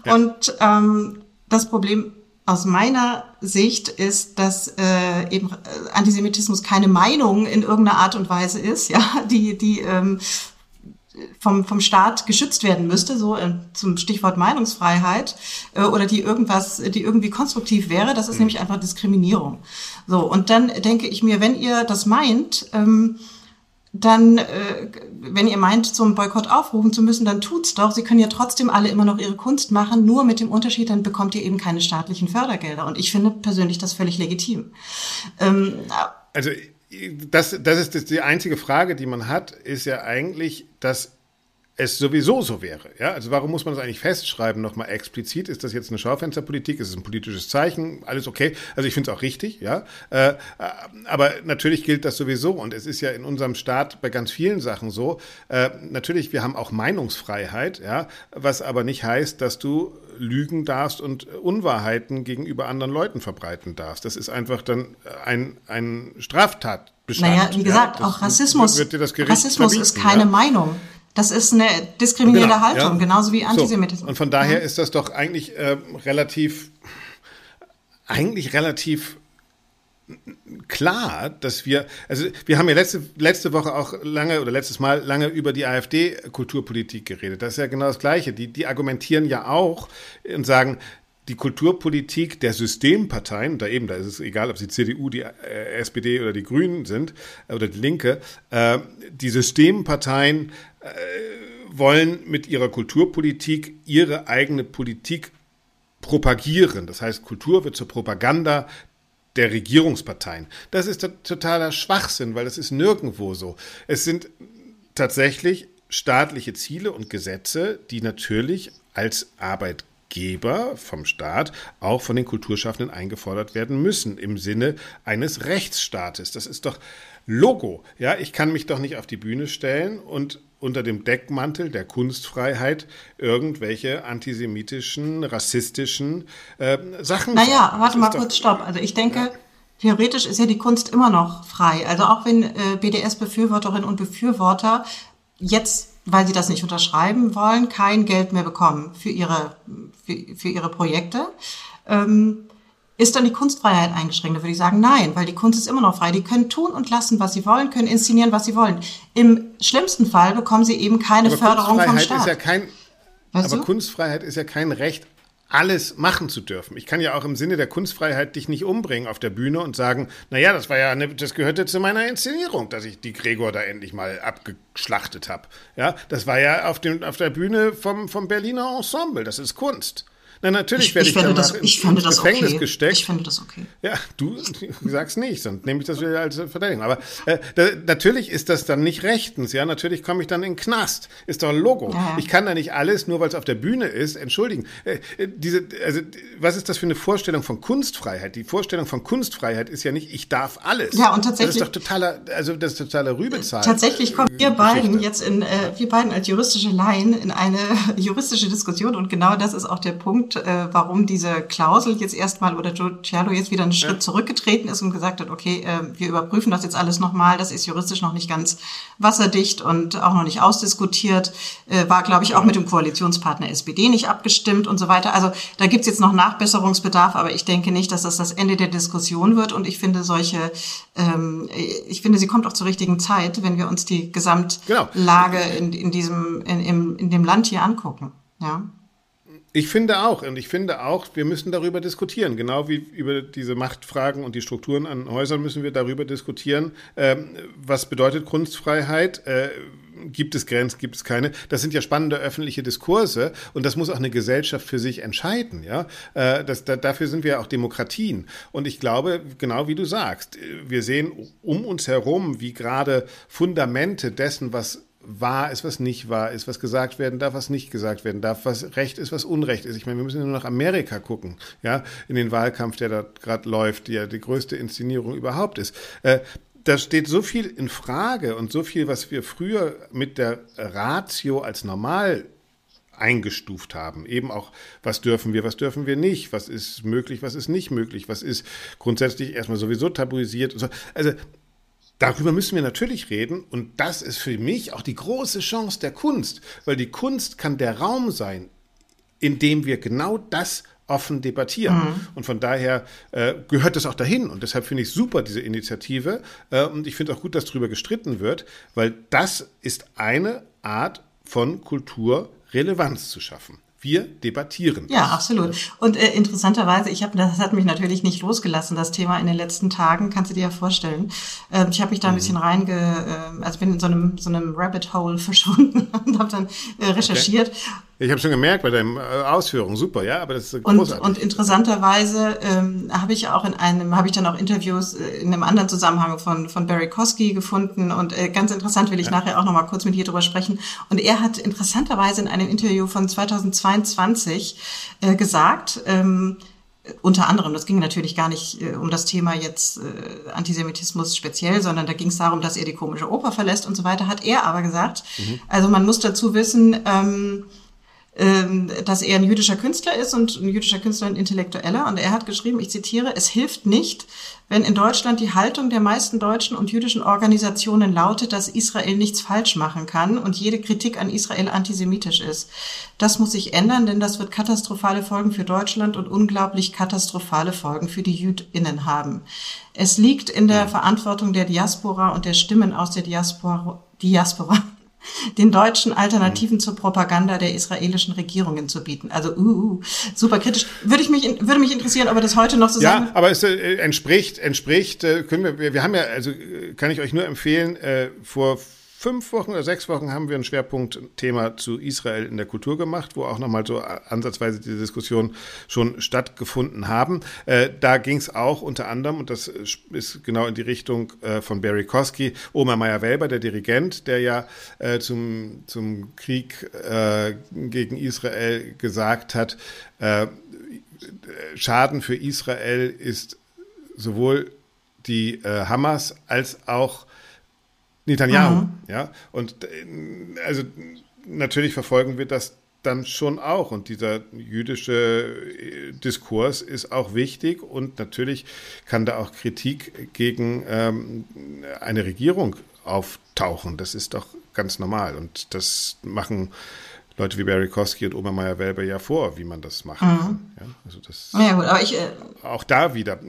Ja. Und ähm, das Problem aus meiner Sicht ist, dass äh, eben äh, Antisemitismus keine Meinung in irgendeiner Art und Weise ist, ja, die die ähm, vom, vom Staat geschützt werden müsste, so äh, zum Stichwort Meinungsfreiheit, äh, oder die irgendwas, die irgendwie konstruktiv wäre, das ist mhm. nämlich einfach Diskriminierung. So, und dann denke ich mir, wenn ihr das meint, ähm, dann, äh, wenn ihr meint, zum Boykott aufrufen zu müssen, dann tut's doch. Sie können ja trotzdem alle immer noch ihre Kunst machen, nur mit dem Unterschied, dann bekommt ihr eben keine staatlichen Fördergelder. Und ich finde persönlich das völlig legitim. Ähm, also das, das ist die einzige Frage, die man hat, ist ja eigentlich, dass es sowieso so wäre. Ja? Also warum muss man das eigentlich festschreiben, nochmal explizit? Ist das jetzt eine Schaufensterpolitik? Ist es ein politisches Zeichen? Alles okay. Also ich finde es auch richtig, ja. Äh, aber natürlich gilt das sowieso. Und es ist ja in unserem Staat bei ganz vielen Sachen so. Äh, natürlich, wir haben auch Meinungsfreiheit, ja, was aber nicht heißt, dass du lügen darfst und Unwahrheiten gegenüber anderen Leuten verbreiten darfst. Das ist einfach dann ein, ein Straftat. Naja, wie gesagt, ja, auch Rassismus. Rassismus ist keine ja. Meinung. Das ist eine diskriminierende genau, Haltung, ja. genauso wie Antisemitismus. So. Und von daher ja. ist das doch eigentlich äh, relativ, eigentlich relativ klar, dass wir, also wir haben ja letzte, letzte Woche auch lange oder letztes Mal lange über die AfD-Kulturpolitik geredet. Das ist ja genau das Gleiche. Die, die argumentieren ja auch und sagen, die Kulturpolitik der Systemparteien, da eben, da ist es egal, ob sie CDU, die äh, SPD oder die Grünen sind äh, oder die Linke, äh, die Systemparteien wollen mit ihrer Kulturpolitik ihre eigene Politik propagieren. Das heißt, Kultur wird zur Propaganda der Regierungsparteien. Das ist totaler Schwachsinn, weil das ist nirgendwo so. Es sind tatsächlich staatliche Ziele und Gesetze, die natürlich als Arbeitgeber vom Staat auch von den Kulturschaffenden eingefordert werden müssen im Sinne eines Rechtsstaates. Das ist doch Logo. Ja, ich kann mich doch nicht auf die Bühne stellen und unter dem Deckmantel der Kunstfreiheit irgendwelche antisemitischen, rassistischen äh, Sachen. Naja, warte mal kurz, stopp. Also ich denke, ja. theoretisch ist ja die Kunst immer noch frei. Also auch wenn äh, BDS-Befürworterinnen und Befürworter jetzt weil sie das nicht unterschreiben wollen, kein Geld mehr bekommen für ihre, für, für ihre Projekte. Ähm, ist dann die Kunstfreiheit eingeschränkt? Da würde ich sagen, nein, weil die Kunst ist immer noch frei. Die können tun und lassen, was sie wollen, können inszenieren, was sie wollen. Im schlimmsten Fall bekommen sie eben keine aber Förderung vom Staat. Ist ja kein, weißt aber du? Kunstfreiheit ist ja kein Recht, alles machen zu dürfen. Ich kann ja auch im Sinne der Kunstfreiheit dich nicht umbringen auf der Bühne und sagen, naja, das war ja, eine, das gehörte zu meiner Inszenierung, dass ich die Gregor da endlich mal abgeschlachtet habe. Ja, das war ja auf, dem, auf der Bühne vom, vom Berliner Ensemble. Das ist Kunst. Na, natürlich ich, werde ich, ich danach das, ich ins, ins Gefängnis okay. gesteckt. Ich finde das okay. Ja, du, sagst nicht, sonst nehme ich das wieder als Verteidigung. Aber äh, da, natürlich ist das dann nicht rechtens, ja. Natürlich komme ich dann in den Knast. Ist doch ein Logo. Ja. Ich kann da nicht alles, nur weil es auf der Bühne ist, entschuldigen. Äh, äh, diese, also, was ist das für eine Vorstellung von Kunstfreiheit? Die Vorstellung von Kunstfreiheit ist ja nicht, ich darf alles. Ja, und tatsächlich. Das ist doch totaler, also das ist totaler Rübezahl. Tatsächlich kommen wir beiden jetzt in, äh, wir beiden als juristische Laien in eine *laughs* juristische Diskussion und genau das ist auch der Punkt, äh, warum diese Klausel jetzt erstmal oder Joe Cialo jetzt wieder einen Schritt ja. zurückgetreten ist und gesagt hat, okay, äh, wir überprüfen das jetzt alles nochmal, das ist juristisch noch nicht ganz wasserdicht und auch noch nicht ausdiskutiert, äh, war, glaube ich, auch mit dem Koalitionspartner SPD nicht abgestimmt und so weiter. Also da gibt's jetzt noch Nachbesserungsbedarf, aber ich denke nicht, dass das das Ende der Diskussion wird und ich finde solche, ähm, ich finde, sie kommt auch zur richtigen Zeit, wenn wir uns die Gesamtlage genau. in, in diesem, in, in, in dem Land hier angucken. Ja. Ich finde auch, und ich finde auch, wir müssen darüber diskutieren. Genau wie über diese Machtfragen und die Strukturen an Häusern müssen wir darüber diskutieren. Ähm, was bedeutet Kunstfreiheit? Äh, gibt es Grenzen, gibt es keine? Das sind ja spannende öffentliche Diskurse und das muss auch eine Gesellschaft für sich entscheiden. Ja, äh, das, da, dafür sind wir auch Demokratien. Und ich glaube, genau wie du sagst, wir sehen um uns herum, wie gerade Fundamente dessen, was wahr ist, was nicht wahr ist, was gesagt werden darf, was nicht gesagt werden darf, was Recht ist, was Unrecht ist. Ich meine, wir müssen nur nach Amerika gucken, ja, in den Wahlkampf, der da gerade läuft, die ja die größte Inszenierung überhaupt ist. Äh, da steht so viel in Frage und so viel, was wir früher mit der Ratio als normal eingestuft haben. Eben auch, was dürfen wir, was dürfen wir nicht, was ist möglich, was ist nicht möglich, was ist grundsätzlich erstmal sowieso tabuisiert. Also Darüber müssen wir natürlich reden und das ist für mich auch die große Chance der Kunst, weil die Kunst kann der Raum sein, in dem wir genau das offen debattieren. Mhm. Und von daher äh, gehört das auch dahin. Und deshalb finde ich super diese Initiative. Äh, und ich finde auch gut, dass darüber gestritten wird, weil das ist eine Art von Kultur Relevanz zu schaffen. Wir debattieren. Ja, absolut. Und äh, interessanterweise, ich habe, das hat mich natürlich nicht losgelassen, das Thema in den letzten Tagen, kannst du dir ja vorstellen. Ähm, ich habe mich da ein mhm. bisschen reinge, äh, also bin in so einem so einem Rabbit Hole *laughs* verschwunden und habe dann äh, recherchiert. Okay. Ich habe schon gemerkt bei deinen äh, Ausführungen, super, ja, aber das ist großartig. Und, und interessanterweise ähm, habe ich auch in einem, habe ich dann auch Interviews äh, in einem anderen Zusammenhang von von Barry Kosky gefunden und äh, ganz interessant will ich ja. nachher auch noch mal kurz mit dir drüber sprechen. Und er hat interessanterweise in einem Interview von 2022 äh, gesagt. Ähm, unter anderem, das ging natürlich gar nicht äh, um das Thema jetzt äh, Antisemitismus speziell, sondern da ging es darum, dass er die komische Oper verlässt und so weiter, hat er aber gesagt, mhm. also man muss dazu wissen, ähm, dass er ein jüdischer Künstler ist und ein jüdischer Künstler ein Intellektueller. Und er hat geschrieben, ich zitiere, es hilft nicht, wenn in Deutschland die Haltung der meisten deutschen und jüdischen Organisationen lautet, dass Israel nichts falsch machen kann und jede Kritik an Israel antisemitisch ist. Das muss sich ändern, denn das wird katastrophale Folgen für Deutschland und unglaublich katastrophale Folgen für die JüdInnen haben. Es liegt in der Verantwortung der Diaspora und der Stimmen aus der Diaspora, Diaspora den deutschen Alternativen zur Propaganda der israelischen Regierungen zu bieten. Also uh, uh, super kritisch. Würde ich mich würde mich interessieren, ob er das heute noch so ja. Ja, aber es äh, entspricht entspricht äh, können wir wir haben ja also äh, kann ich euch nur empfehlen äh, vor fünf Wochen oder sechs Wochen haben wir ein Schwerpunktthema zu Israel in der Kultur gemacht, wo auch nochmal so ansatzweise diese Diskussion schon stattgefunden haben. Äh, da ging es auch unter anderem, und das ist genau in die Richtung äh, von Barry Kosky, Oma Meyer-Welber, der Dirigent, der ja äh, zum, zum Krieg äh, gegen Israel gesagt hat, äh, Schaden für Israel ist sowohl die äh, Hamas als auch Netanyahu. Mhm. Ja, und äh, also natürlich verfolgen wir das dann schon auch. Und dieser jüdische äh, Diskurs ist auch wichtig und natürlich kann da auch Kritik gegen ähm, eine Regierung auftauchen. Das ist doch ganz normal. Und das machen Leute wie Barry Kosky und Obermeier Welber ja vor, wie man das machen mhm. kann. Ja, also das ja, gut, aber ich, äh auch da wieder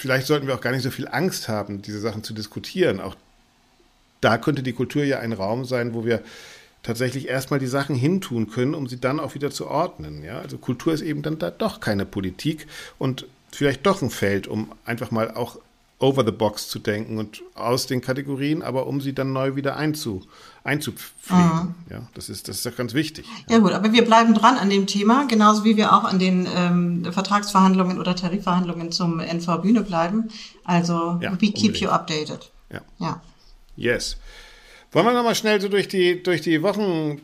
vielleicht sollten wir auch gar nicht so viel Angst haben, diese Sachen zu diskutieren. Auch da könnte die Kultur ja ein Raum sein, wo wir tatsächlich erstmal die Sachen hintun können, um sie dann auch wieder zu ordnen. Ja? Also Kultur ist eben dann da doch keine Politik und vielleicht doch ein Feld, um einfach mal auch over the box zu denken und aus den Kategorien, aber um sie dann neu wieder einzu, einzupflegen. Mhm. Ja, das ist, das ist ja ganz wichtig. Ja. gut, aber wir bleiben dran an dem Thema, genauso wie wir auch an den ähm, Vertragsverhandlungen oder Tarifverhandlungen zum NV Bühne bleiben. Also ja, we keep unbedingt. you updated. Ja. ja. Yes. Wollen wir nochmal schnell so durch die, durch die Wochen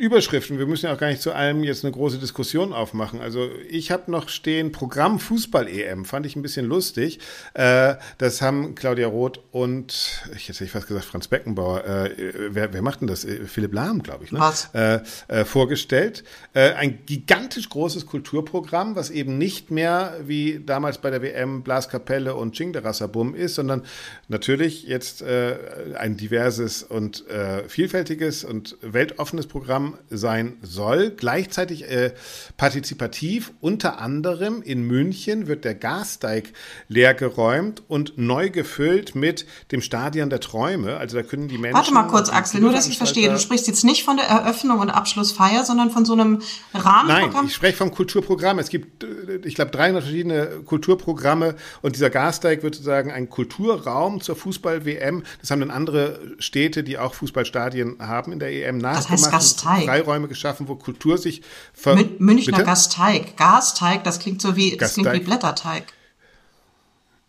Überschriften. Wir müssen ja auch gar nicht zu allem jetzt eine große Diskussion aufmachen. Also ich habe noch stehen Programm Fußball-EM, fand ich ein bisschen lustig. Äh, das haben Claudia Roth und, ich hätte fast gesagt Franz Beckenbauer, äh, wer, wer macht denn das? Äh, Philipp Lahm, glaube ich, ne? Was? Äh, äh, vorgestellt. Äh, ein gigantisch großes Kulturprogramm, was eben nicht mehr wie damals bei der WM Blaskapelle und Chingderasserbum ist, sondern natürlich jetzt ein diverses und vielfältiges und weltoffenes Programm sein soll. Gleichzeitig äh, partizipativ, unter anderem in München wird der Gasteig leergeräumt und neu gefüllt mit dem Stadion der Träume. Also da können die Menschen. Warte mal kurz, Axel, nur dass ich verstehe. Du sprichst jetzt nicht von der Eröffnung und Abschlussfeier, sondern von so einem Rahmenprogramm. Nein, ich spreche vom Kulturprogramm. Es gibt, äh, ich glaube, 300 verschiedene Kulturprogramme und dieser Gasteig wird sozusagen ein Kulturraum zur Fußball-WM. Das haben dann andere Städte, die auch Fußballstadien haben in der EM nachgemacht. Das heißt Gasteig. Freiräume geschaffen, wo Kultur sich ver Mün Münchner Bitte? Gasteig. Gasteig, das klingt so wie, das klingt wie Blätterteig.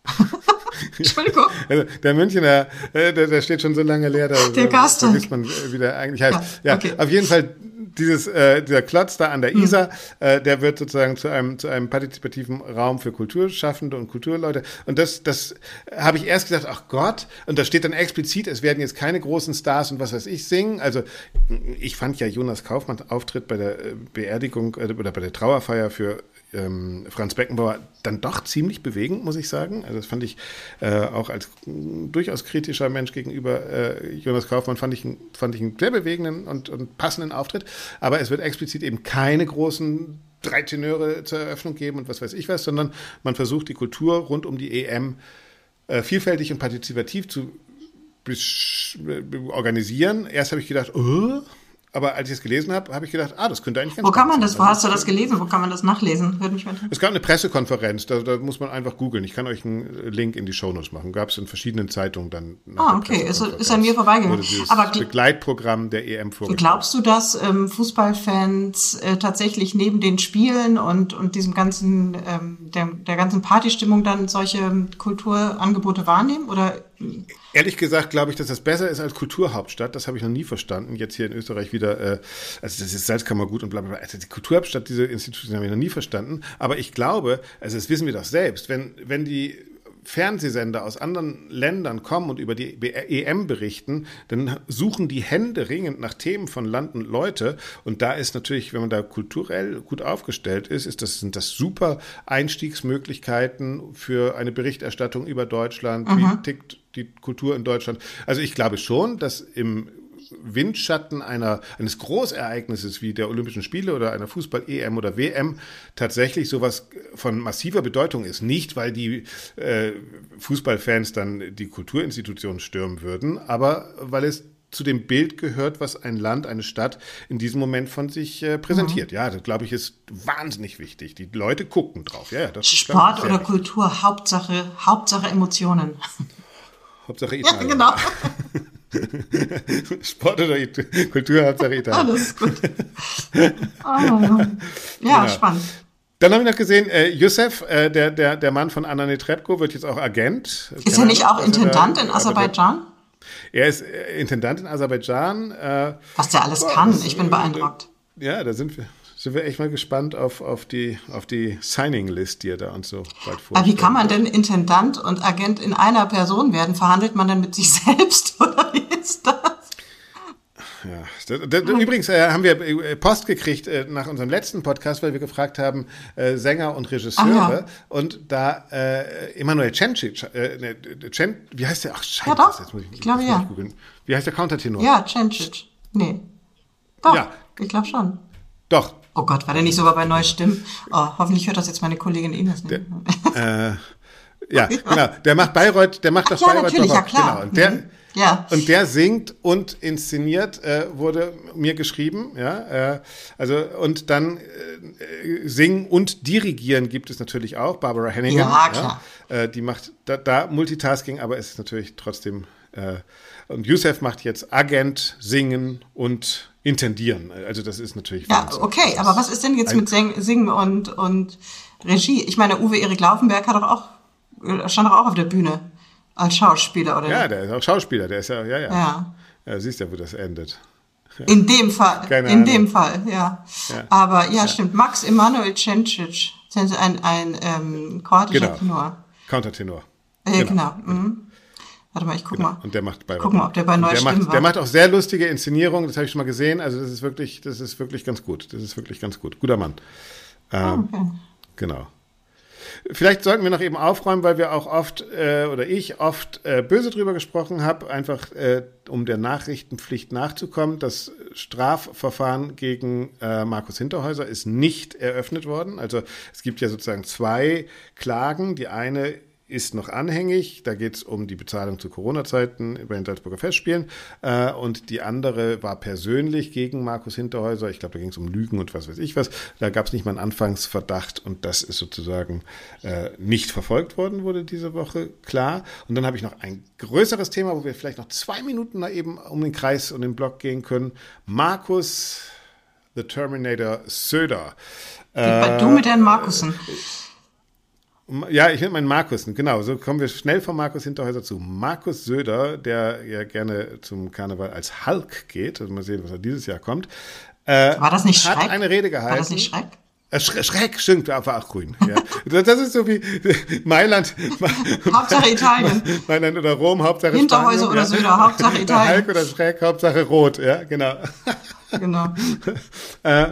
*laughs* Entschuldigung. Also der Münchner, äh, der, der, steht schon so lange leer, da, der Gasteig. vergisst man, wie der eigentlich heißt. Ja, ja okay. auf jeden Fall dieses, äh, dieser Klotz da an der mhm. Isar, äh, der wird sozusagen zu einem, zu einem partizipativen Raum für Kulturschaffende und Kulturleute. Und das, das habe ich erst gedacht, ach Gott, und da steht dann explizit, es werden jetzt keine großen Stars und was weiß ich singen. Also ich fand ja Jonas Kaufmanns Auftritt bei der äh, Beerdigung äh, oder bei der Trauerfeier für ähm, Franz Beckenbauer dann doch ziemlich bewegend, muss ich sagen. Also das fand ich äh, auch als durchaus kritischer Mensch gegenüber äh, Jonas Kaufmann, fand ich, fand ich einen sehr bewegenden und, und passenden Auftritt. Aber es wird explizit eben keine großen drei Tenöre zur Eröffnung geben und was weiß ich was, sondern man versucht die Kultur rund um die EM äh, vielfältig und partizipativ zu organisieren. Erst habe ich gedacht, oh, aber als ich es gelesen habe, habe ich gedacht, ah, das könnte eigentlich ganz Wo kann man das? Wo hast du das gelesen? Wo kann man das nachlesen? Würde mich Es gab eine Pressekonferenz, da, da, muss man einfach googeln. Ich kann euch einen Link in die Shownotes machen. Gab es in verschiedenen Zeitungen dann. Ah, okay, ist, ist an mir vorbeigegangen. Aber Begleitprogramm der EM vorgestellt. Glaubst du, dass ähm, Fußballfans äh, tatsächlich neben den Spielen und, und diesem ganzen, ähm, der, der ganzen Partystimmung dann solche Kulturangebote wahrnehmen? Oder Ehrlich gesagt glaube ich, dass das besser ist als Kulturhauptstadt. Das habe ich noch nie verstanden. Jetzt hier in Österreich wieder, äh, also das ist Salzkammergut und bla bla bla. Also die Kulturhauptstadt, diese Institution habe ich noch nie verstanden. Aber ich glaube, also das wissen wir doch selbst, wenn, wenn die Fernsehsender aus anderen Ländern kommen und über die EM berichten, dann suchen die Hände ringend nach Themen von Land und Leute. Und da ist natürlich, wenn man da kulturell gut aufgestellt ist, ist das, sind das super Einstiegsmöglichkeiten für eine Berichterstattung über Deutschland. Mhm. Wie tickt die Kultur in Deutschland? Also ich glaube schon, dass im Windschatten einer, eines Großereignisses wie der Olympischen Spiele oder einer Fußball-EM oder WM tatsächlich sowas von massiver Bedeutung ist. Nicht, weil die äh, Fußballfans dann die Kulturinstitutionen stürmen würden, aber weil es zu dem Bild gehört, was ein Land, eine Stadt in diesem Moment von sich äh, präsentiert. Mhm. Ja, das glaube ich ist wahnsinnig wichtig. Die Leute gucken drauf. Ja, das Sport oder wichtig. Kultur, Hauptsache, Hauptsache Emotionen. Hauptsache Italien. Ja, genau. *laughs* *laughs* Sport oder Kultur, Hauptsache Italien. Alles gut. *laughs* Oh, ja, genau. spannend. Dann habe ich noch gesehen, äh, Youssef, äh, der, der, der Mann von Anna Netrebko, wird jetzt auch Agent. Ist er nicht auch Intendant in Aserbaidschan? Er ist äh, Intendant in Aserbaidschan. Äh, Was der alles kann, ich bin beeindruckt. Ja, da sind wir sind wir echt mal gespannt auf, auf die, auf die Signing-List, die er da uns so bald vorstellt. Aber wie kann man denn Intendant und Agent in einer Person werden? Verhandelt man dann mit sich *laughs* selbst oder wie ist das? Ja, übrigens äh, haben wir äh, Post gekriegt äh, nach unserem letzten Podcast, weil wir gefragt haben, äh, Sänger und Regisseure. Ja. Und da äh, Emanuel Cencic, äh, ne, Cen, wie heißt der? Ach, scheiße, ja, doch. Jetzt muss ich, ich glaube ja. Wie heißt der Countertenor? Ja, Cencic. Nee. Doch, ja. ich glaube schon. Doch, Oh Gott, war der nicht sogar bei Neustimmen? Oh, hoffentlich hört das jetzt meine Kollegin Ines nicht. Der, äh, ja, *laughs* genau. Der macht Bayreuth, der macht Ach, das ja, Bayreuth natürlich, ja klar. Genau. Und der, mhm. Ja. Und der singt und inszeniert, äh, wurde mir geschrieben, ja. Äh, also und dann äh, singen und dirigieren gibt es natürlich auch. Barbara Hennigan. Ja, klar. Ja, äh, die macht da, da Multitasking, aber es ist natürlich trotzdem. Äh, und Youssef macht jetzt Agent, Singen und Intendieren. Also das ist natürlich. Ja, okay, aber was ist denn jetzt mit Singen und, und Regie? Ich meine, Uwe Erik Laufenberg hat doch auch, stand doch auch auf der Bühne als Schauspieler, oder? Ja, der ist auch Schauspieler, der ist ja, ja, ja. Ja, ja siehst ja, wo das endet. *laughs* in dem Fall, Keine in Ahnung. dem Fall, ja. Ja. Aber ja, stimmt. Max Emanuel Cencic, ein, ein ähm, kroatischer Genau. Tenor. Countertenor. Äh, genau. Mhm. Warte mal, ich guck mal. Und der macht bei Guck mal, ob der bei Neue der macht, war. der macht auch sehr lustige Inszenierungen, das habe ich schon mal gesehen. Also das ist wirklich, das ist wirklich ganz gut. Das ist wirklich ganz gut. Guter Mann. Ähm, Okay. Genau. Vielleicht sollten wir noch eben aufräumen, weil wir auch oft äh, oder ich oft äh, böse drüber gesprochen habe, einfach äh, um der Nachrichtenpflicht nachzukommen. Das Strafverfahren gegen äh, Markus Hinterhäuser ist nicht eröffnet worden. Also es gibt ja sozusagen zwei Klagen. Die eine ist noch anhängig. Da geht es um die Bezahlung zu Corona-Zeiten bei den Salzburger Festspielen. Äh, und die andere war persönlich gegen Markus Hinterhäuser. Ich glaube, da ging es um Lügen und was weiß ich was. Da gab es nicht mal einen Anfangsverdacht und das ist sozusagen äh, nicht verfolgt worden, wurde diese Woche klar. Und dann habe ich noch ein größeres Thema, wo wir vielleicht noch zwei Minuten da eben um den Kreis und den Block gehen können. Markus The Terminator Söder. Äh, du mit Herrn Markussen. Ja, ich nenne meinen Markus, genau. So kommen wir schnell von Markus Hinterhäuser zu Markus Söder, der ja gerne zum Karneval als Hulk geht. Also mal sehen, was er dieses Jahr kommt. Äh, War das nicht hat Schreck? eine Rede gehalten. War das nicht Schreck? Äh, Schre Schreck, stimmt, war auch grün. Ja. Das das ist so wie Mailand. Hauptsache Italien. *laughs* Mailand oder Rom, Hauptsache Hinterhäuser Spanien, oder ja. Söder, Hauptsache Italien. Hulk oder Schreck, Hauptsache Rot, ja, genau. Genau. *laughs* äh,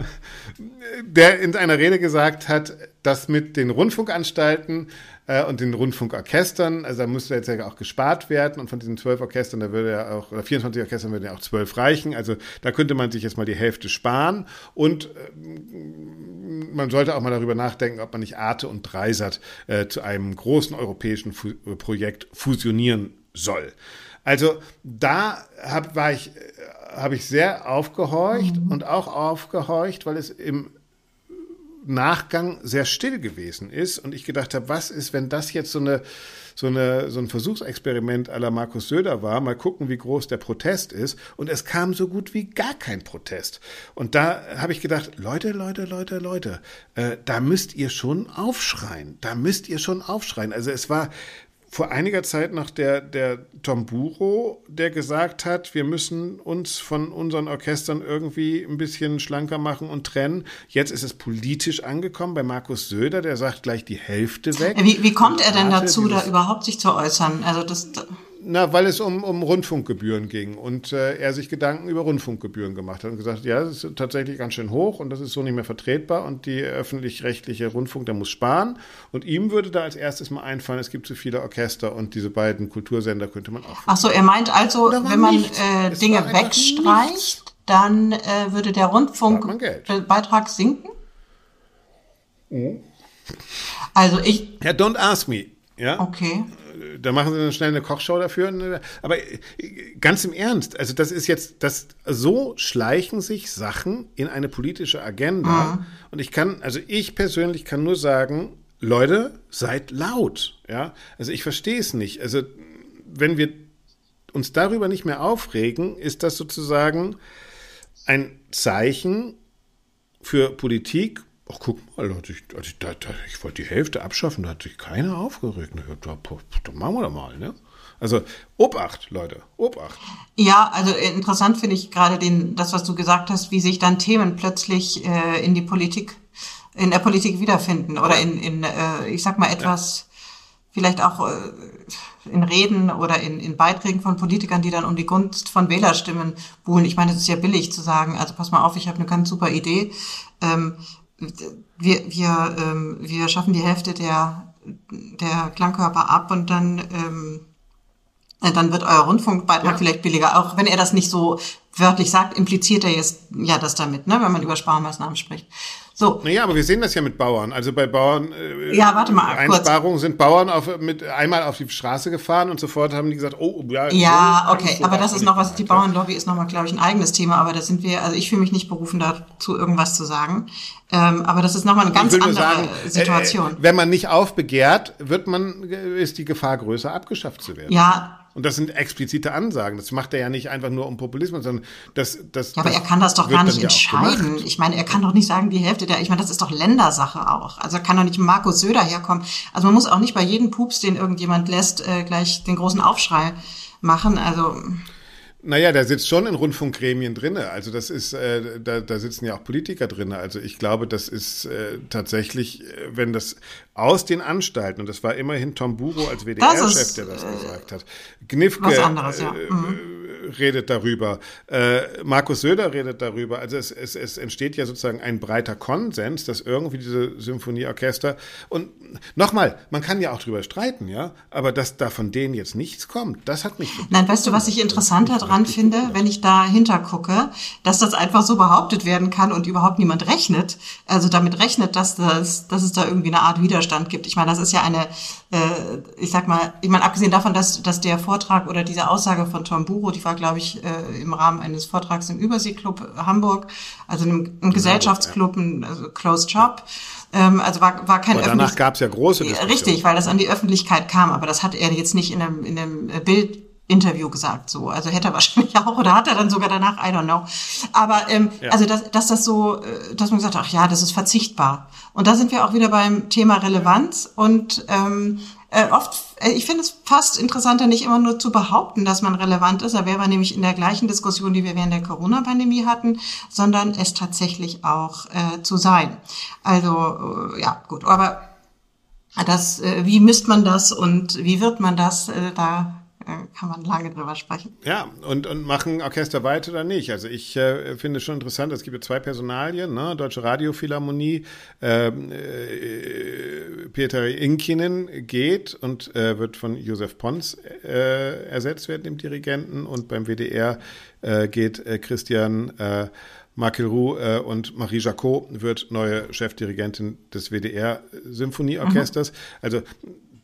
der in einer Rede gesagt hat, dass mit den Rundfunkanstalten äh, und den Rundfunkorchestern, also da müsste jetzt ja auch gespart werden. Und von diesen zwölf Orchestern, da würde ja auch, oder 24 Orchestern würden ja auch zwölf reichen, also da könnte man sich jetzt mal die Hälfte sparen. Und äh, man sollte auch mal darüber nachdenken, ob man nicht Arte und Dreisat äh, zu einem großen europäischen Fu Projekt fusionieren soll. Also da hab, war ich, äh, habe ich sehr aufgehorcht und auch aufgehorcht, weil es im Nachgang sehr still gewesen ist und ich gedacht habe, was ist, wenn das jetzt so eine so, eine, so ein Versuchsexperiment la Markus Söder war, mal gucken, wie groß der Protest ist. Und es kam so gut wie gar kein Protest. Und da habe ich gedacht, Leute, Leute, Leute, Leute, äh, da müsst ihr schon aufschreien. Da müsst ihr schon aufschreien. Also es war vor einiger Zeit noch der, der Tomburo, der gesagt hat, wir müssen uns von unseren Orchestern irgendwie ein bisschen schlanker machen und trennen. Jetzt ist es politisch angekommen bei Markus Söder, der sagt gleich die Hälfte weg. Wie, wie kommt er denn dazu, da überhaupt sich zu äußern? Also das, Na, weil es um, um Rundfunkgebühren ging und äh, er sich Gedanken über Rundfunkgebühren gemacht hat und gesagt, ja, das ist tatsächlich ganz schön hoch und das ist so nicht mehr vertretbar und die öffentlich-rechtliche Rundfunk, der muss sparen und ihm würde da als erstes mal einfallen, es gibt zu viele Orchester und diese beiden Kultursender könnte man auch ach so, er meint also, wenn man äh, Dinge wegstreicht, nichts. dann äh, würde der. Rundfunkbeitrag sinken? Mhm. Also ich, Ja, don't ask me. Ja, okay. Da machen sie dann schnell eine Kochshow dafür. Aber äh, ganz im Ernst, also das ist jetzt, das so schleichen sich Sachen in eine politische Agenda. Und ich kann, also ich persönlich kann nur sagen, Leute, seid laut. Ja, also ich verstehe es nicht. Also wenn wir uns darüber nicht mehr aufregen, ist das sozusagen ein Zeichen für Politik. Ach, guck mal, ich, ich, ich wollte die Hälfte abschaffen, da hat sich keiner aufgeregt. Na, Da, da machen wir doch mal, ne? Also, Obacht, Leute, Obacht. Ja, also interessant finde ich gerade den, das, was du gesagt hast, wie sich dann Themen plötzlich äh, in die Politik, in der Politik wiederfinden oder in, in äh, ich sag mal etwas, vielleicht auch äh, in Reden oder in, in Beiträgen von Politikern, die dann um die Gunst von Wählerstimmen buhlen. Ich meine, es ist ja billig zu sagen, also pass mal auf, ich habe eine ganz super Idee. Ähm, wir, wir, ähm, wir schaffen die Hälfte der, der Klangkörper ab und dann ähm, äh, dann wird euer Rundfunkbeitrag Ja. vielleicht billiger. Auch wenn er das nicht so wörtlich sagt, impliziert er jetzt ja das damit, ne, wenn man über Sparmaßnahmen spricht. So. Naja, aber wir sehen das ja mit Bauern. Also bei Bauern äh, ja, warte mal, Einsparungen kurz. sind Bauern auf, mit einmal auf die Straße gefahren und sofort haben die gesagt, oh, ja. Ja, so okay, so aber das ist noch was, die Bauernlobby ist nochmal, glaube ich, ein eigenes Thema, aber da sind wir, also ich fühle mich nicht berufen, dazu irgendwas zu sagen. Ähm, aber das ist nochmal eine ganz andere sagen, Situation. Äh, wenn man nicht aufbegehrt, wird man, ist die Gefahr größer, abgeschafft zu werden. Ja, und das sind explizite Ansagen. Das macht er ja nicht einfach nur um Populismus, sondern das, das. Ja, aber das er kann das doch gar nicht entscheiden. Ja ich meine, er kann doch nicht sagen, die Hälfte der, ich meine, das ist doch Ländersache auch. Also er kann doch nicht Markus Söder herkommen. Also man muss auch nicht bei jedem Pups, den irgendjemand lässt, äh, gleich den großen Aufschrei machen. Also. Naja, der sitzt schon in Rundfunkgremien drinne. Also das ist, äh, da, da sitzen ja auch Politiker drinne. Also ich glaube, das ist äh, tatsächlich, äh, wenn das aus den Anstalten, und das war immerhin Tom Buro als WDR-Chef, der das gesagt hat, Gnifke anderes, ja. Äh, mhm redet darüber, äh, Markus Söder redet darüber. Also es, es, es entsteht ja sozusagen ein breiter Konsens, dass irgendwie diese Symphonieorchester und nochmal, man kann ja auch drüber streiten, ja, aber dass da von denen jetzt nichts kommt, das hat mich. Nein, weißt du, was ich interessanter dran finde, wenn ich da hintergucke, dass das einfach so behauptet werden kann und überhaupt niemand rechnet, also damit rechnet, dass das, dass es da irgendwie eine Art Widerstand gibt. Ich meine, das ist ja eine, äh, ich sag mal, ich meine, abgesehen davon, dass, dass der Vortrag oder diese Aussage von Tom Buro, die war, glaube ich, äh, im Rahmen eines Vortrags im Überseeklub Hamburg, also einem, einem Gesellschaftsclub, ein also Closed Shop. Ähm, also war, war kein Aber danach gab es ja große Diskussionen. Richtig, weil das an die Öffentlichkeit kam, aber das hat er jetzt nicht in einem, in einem Bild Interview gesagt so. Also hätte er *laughs* wahrscheinlich auch oder hat er dann sogar danach, I don't know. Aber ähm, ja. also dass, dass das so, äh, dass man gesagt hat, ach ja, das ist verzichtbar. Und da sind wir auch wieder beim Thema Relevanz und ähm, äh, oft, äh, ich finde es fast interessanter, nicht immer nur zu behaupten, dass man relevant ist, da wäre man nämlich in der gleichen Diskussion, die wir während der Corona-Pandemie hatten, sondern es tatsächlich auch äh, zu sein. Also äh, ja, gut, aber das, äh, wie misst man das und wie wird man das, äh, da kann man lange drüber sprechen. Ja, und, und machen Orchester weiter oder nicht? Also ich äh, finde es schon interessant, es gibt ja zwei Personalien, ne? Deutsche Radiophilharmonie, ähm, äh, Peter Inkinen geht und äh, wird von Josef Pons äh, ersetzt werden, dem Dirigenten, und beim WDR äh, geht äh, Christian äh, Markel äh, und Marie Jacot wird neue Chefdirigentin des WDR Symphonieorchesters. Mhm. Also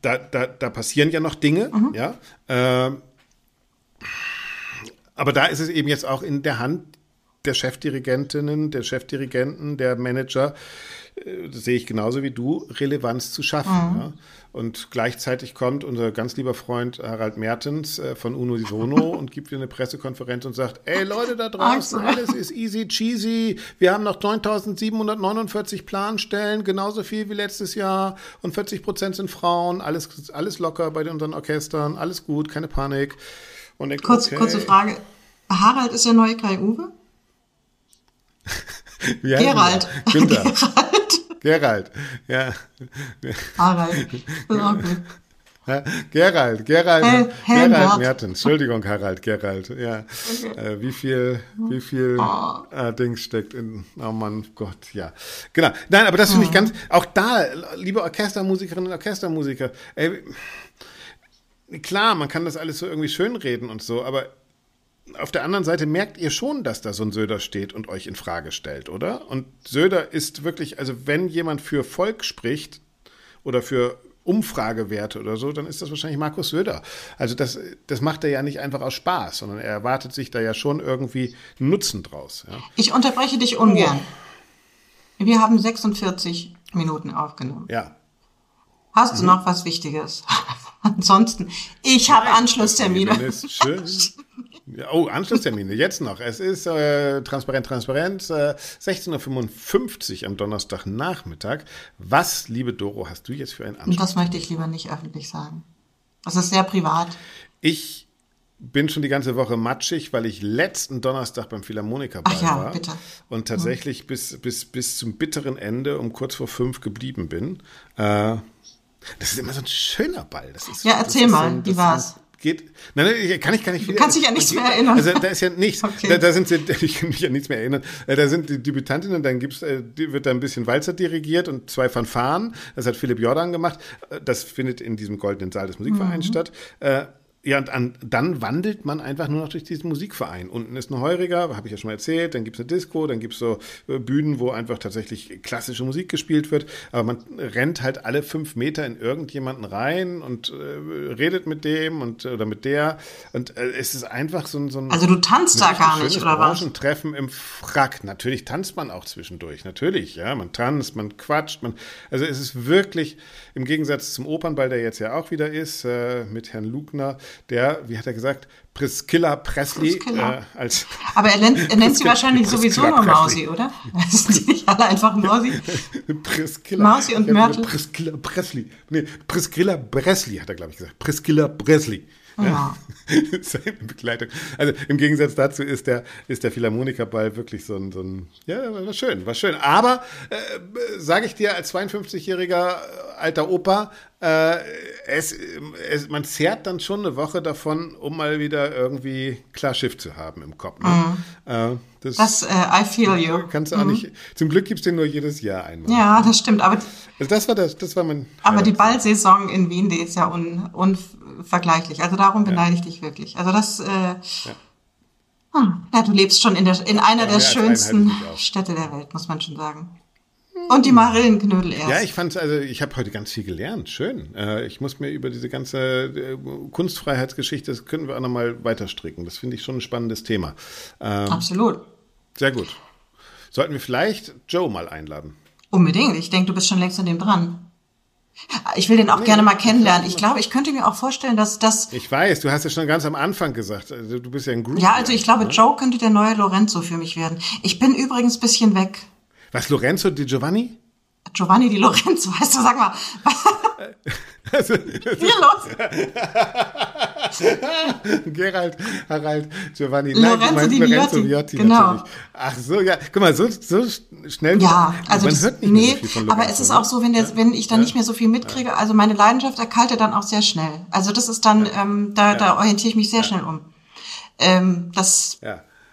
da, da, da passieren ja noch Dinge, mhm. ja. Äh, aber da ist es eben jetzt auch in der Hand der Chefdirigentinnen, der Chefdirigenten, der Manager, sehe ich genauso wie du, Relevanz zu schaffen. Mhm. Ja. Und gleichzeitig kommt unser ganz lieber Freund Harald Mertens äh, von Uno Sono *laughs* und gibt wieder eine Pressekonferenz und sagt, ey Leute da draußen, alles ist easy cheesy. Wir haben noch 9749 Planstellen, genauso viel wie letztes Jahr und 40 Prozent sind Frauen. Alles, alles locker bei unseren Orchestern, alles gut, keine Panik. Und denkt, Kurz, okay. Kurze Frage. Harald ist der neue Kai Uwe? *laughs* Gerald. *laughs* Gerald. Gerald, ja. Harald. Ja, Gerald, Gerald, Hel Gerald Mertens. Entschuldigung, Harald, Gerald. Ja, okay. äh, wie viel, wie viel oh. äh, Dings steckt in, oh Mann, Gott, ja. Genau. Nein, aber das finde ich ganz, auch da, liebe Orchestermusikerinnen und Orchestermusiker, ey, klar, man kann das alles so irgendwie schönreden und so, aber auf der anderen Seite merkt ihr schon, dass da so ein Söder steht und euch in Frage stellt, oder? Und Söder ist wirklich, also wenn jemand für Volk spricht oder für Umfragewerte oder so, dann ist das wahrscheinlich Markus Söder. Also das, das macht er ja nicht einfach aus Spaß, sondern er erwartet sich da ja schon irgendwie Nutzen draus. Ja. Ich unterbreche dich ungern. Oh. Wir haben 46 Minuten aufgenommen. Ja. Hast mhm. du noch was Wichtiges? *laughs* Ansonsten, ich habe Anschlusstermine. Schön. *laughs* Oh, Anschlusstermine, jetzt noch. Es ist äh, transparent, transparent, äh, 16.55 Uhr am Donnerstagnachmittag. Was, liebe Doro, hast du jetzt für einen Anschluss? Das möchte ich lieber nicht öffentlich sagen. Das ist sehr privat. Ich bin schon die ganze Woche matschig, weil ich letzten Donnerstag beim Philharmoniker Ach ja, war bitte. und tatsächlich hm. bis, bis, bis zum bitteren Ende um kurz vor fünf geblieben bin. Äh, das ist immer so ein schöner Ball. Das ist, ja, erzähl mal, ein, wie war's? Geht. Nein, nein, kann ich gar nicht. Du kannst dich ja nichts mehr erinnern. Also da ist ja nichts. Okay. Da, da, sind sie, *laughs* ich kann mich ja nichts mehr erinnern. Äh, da sind die Debütantinnen, dann gibt's, äh, wird da ein bisschen Walzer dirigiert und zwei Fanfaren. Das hat Philipp Jordan gemacht. Äh, das findet in diesem goldenen Saal des Musikvereins mhm. statt. Ja, und an, dann wandelt man einfach nur noch durch diesen Musikverein. Unten ist ein Heuriger, habe ich ja schon mal erzählt, dann gibt es eine Disco, dann gibt es so äh, Bühnen, wo einfach tatsächlich klassische Musik gespielt wird, aber man rennt halt alle fünf Meter in irgendjemanden rein und äh, redet mit dem und oder mit der und äh, es ist einfach so, ein so ein Also du tanzt da gar nicht, oder was? Treffen im Frack. Natürlich tanzt man auch zwischendurch, natürlich, ja, man tanzt, man quatscht, man, also es ist wirklich im Gegensatz zum Opernball, der jetzt ja auch wieder ist, äh, mit Herrn Lugner, der, wie hat er gesagt, Priscilla Presley Priscilla. Äh, als. Aber er nennt, er nennt sie wahrscheinlich sowieso nur Mausi, oder? Die *laughs* nicht alle einfach Mausi? Priscilla. Mausi und Mörtel. Priscilla Presley. Nee, Priscilla Presley hat er, glaube ich, gesagt. Priscilla Presley. Ja. *laughs* Seine Begleitung. Also im Gegensatz dazu ist der, ist der Philharmonikerball wirklich so ein, so ein, ja, war schön, war schön. Aber, äh, sage ich dir als 52-jähriger äh, alter Opa, äh, es, es, man zehrt dann schon eine Woche davon, um mal wieder irgendwie klar Schiff zu haben im Kopf. Ne? Mhm. Äh, das, das uh, I feel you. Kannst du auch mhm. nicht. Zum Glück gibt es den nur jedes Jahr einmal. Ja, das stimmt. Aber also das war das, das war mein. Aber die Ballsaison in Wien, die ist ja un, unvergleichlich. Also darum beneide ich dich wirklich. Also das. Äh, ja. Hm, ja, du lebst schon in, der, in einer der schönsten Städte der Welt, muss man schon sagen. Und die Marillenknödel erst. Ja, ich fand also ich habe heute ganz viel gelernt. Schön. Äh, ich muss mir über diese ganze äh, Kunstfreiheitsgeschichte, das können wir auch nochmal weiter stricken. Das finde ich schon ein spannendes Thema. Ähm, Absolut. Sehr gut. Sollten wir vielleicht Joe mal einladen? Unbedingt. Ich denke, du bist schon längst an dem dran. Ich will den auch nee, gerne mal kennenlernen. Ich glaube, ich könnte mir auch vorstellen, dass das. Ich weiß, du hast ja schon ganz am Anfang gesagt, also du bist ja ein Groupie. Ja, also ich glaube, ne? Joe könnte der neue Lorenzo für mich werden. Ich bin übrigens ein bisschen weg. Was, Lorenzo di Giovanni? Giovanni di Lorenzo, weißt du, sag mal. Also, Hier los. *laughs* Gerald, Harald, Giovanni. Nein, Lorenzo di Lorenzo Viotti genau. natürlich. Ach so, ja, guck mal, so, so schnell. Ja, also man das, hört nicht nee, so viel von aber es ist auch so, wenn, der, wenn ich dann ja. nicht mehr so viel mitkriege, also meine Leidenschaft erkaltet dann auch sehr schnell. Also das ist dann, ja. ähm, da, ja. da orientiere ich mich sehr schnell um. Ähm, das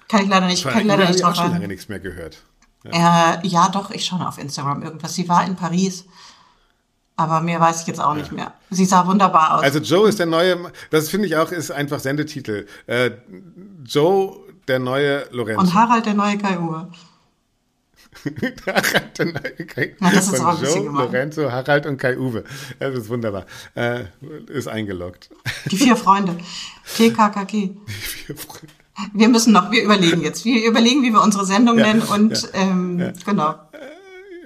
kann ich leider nicht, kann ich leider nicht drauf Ich habe schon lange nichts mehr gehört. Ja. Äh, ja, doch, ich schaue auf Instagram irgendwas. Sie war in Paris. Aber mehr weiß ich jetzt auch ja. nicht mehr. Sie sah wunderbar aus. Also Joe ist der neue, das finde ich auch, ist einfach Sendetitel. Äh, Joe, der neue Lorenzo. Und Harald, der neue Kai Uwe. *laughs* Harald, der neue Kai Uwe. das ist Von Joe, Lorenzo, Harald und Kai Uwe. Das ist wunderbar. Äh, ist eingeloggt. Die vier Freunde. *laughs* TKKG. Die vier Freunde. Wir müssen noch, wir überlegen jetzt. Wir überlegen, wie wir unsere Sendung ja, nennen und ja, ähm, ja. genau.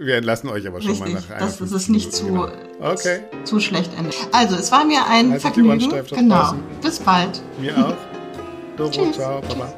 Wir entlassen euch aber schon Richtig, mal nach einer. Das, das ist nicht zu, genau. okay. zu schlecht Ende. Also, es war mir ein Vergnügen. Genau. Bis bald. Mir auch. *laughs* Doro, ciao, Baba.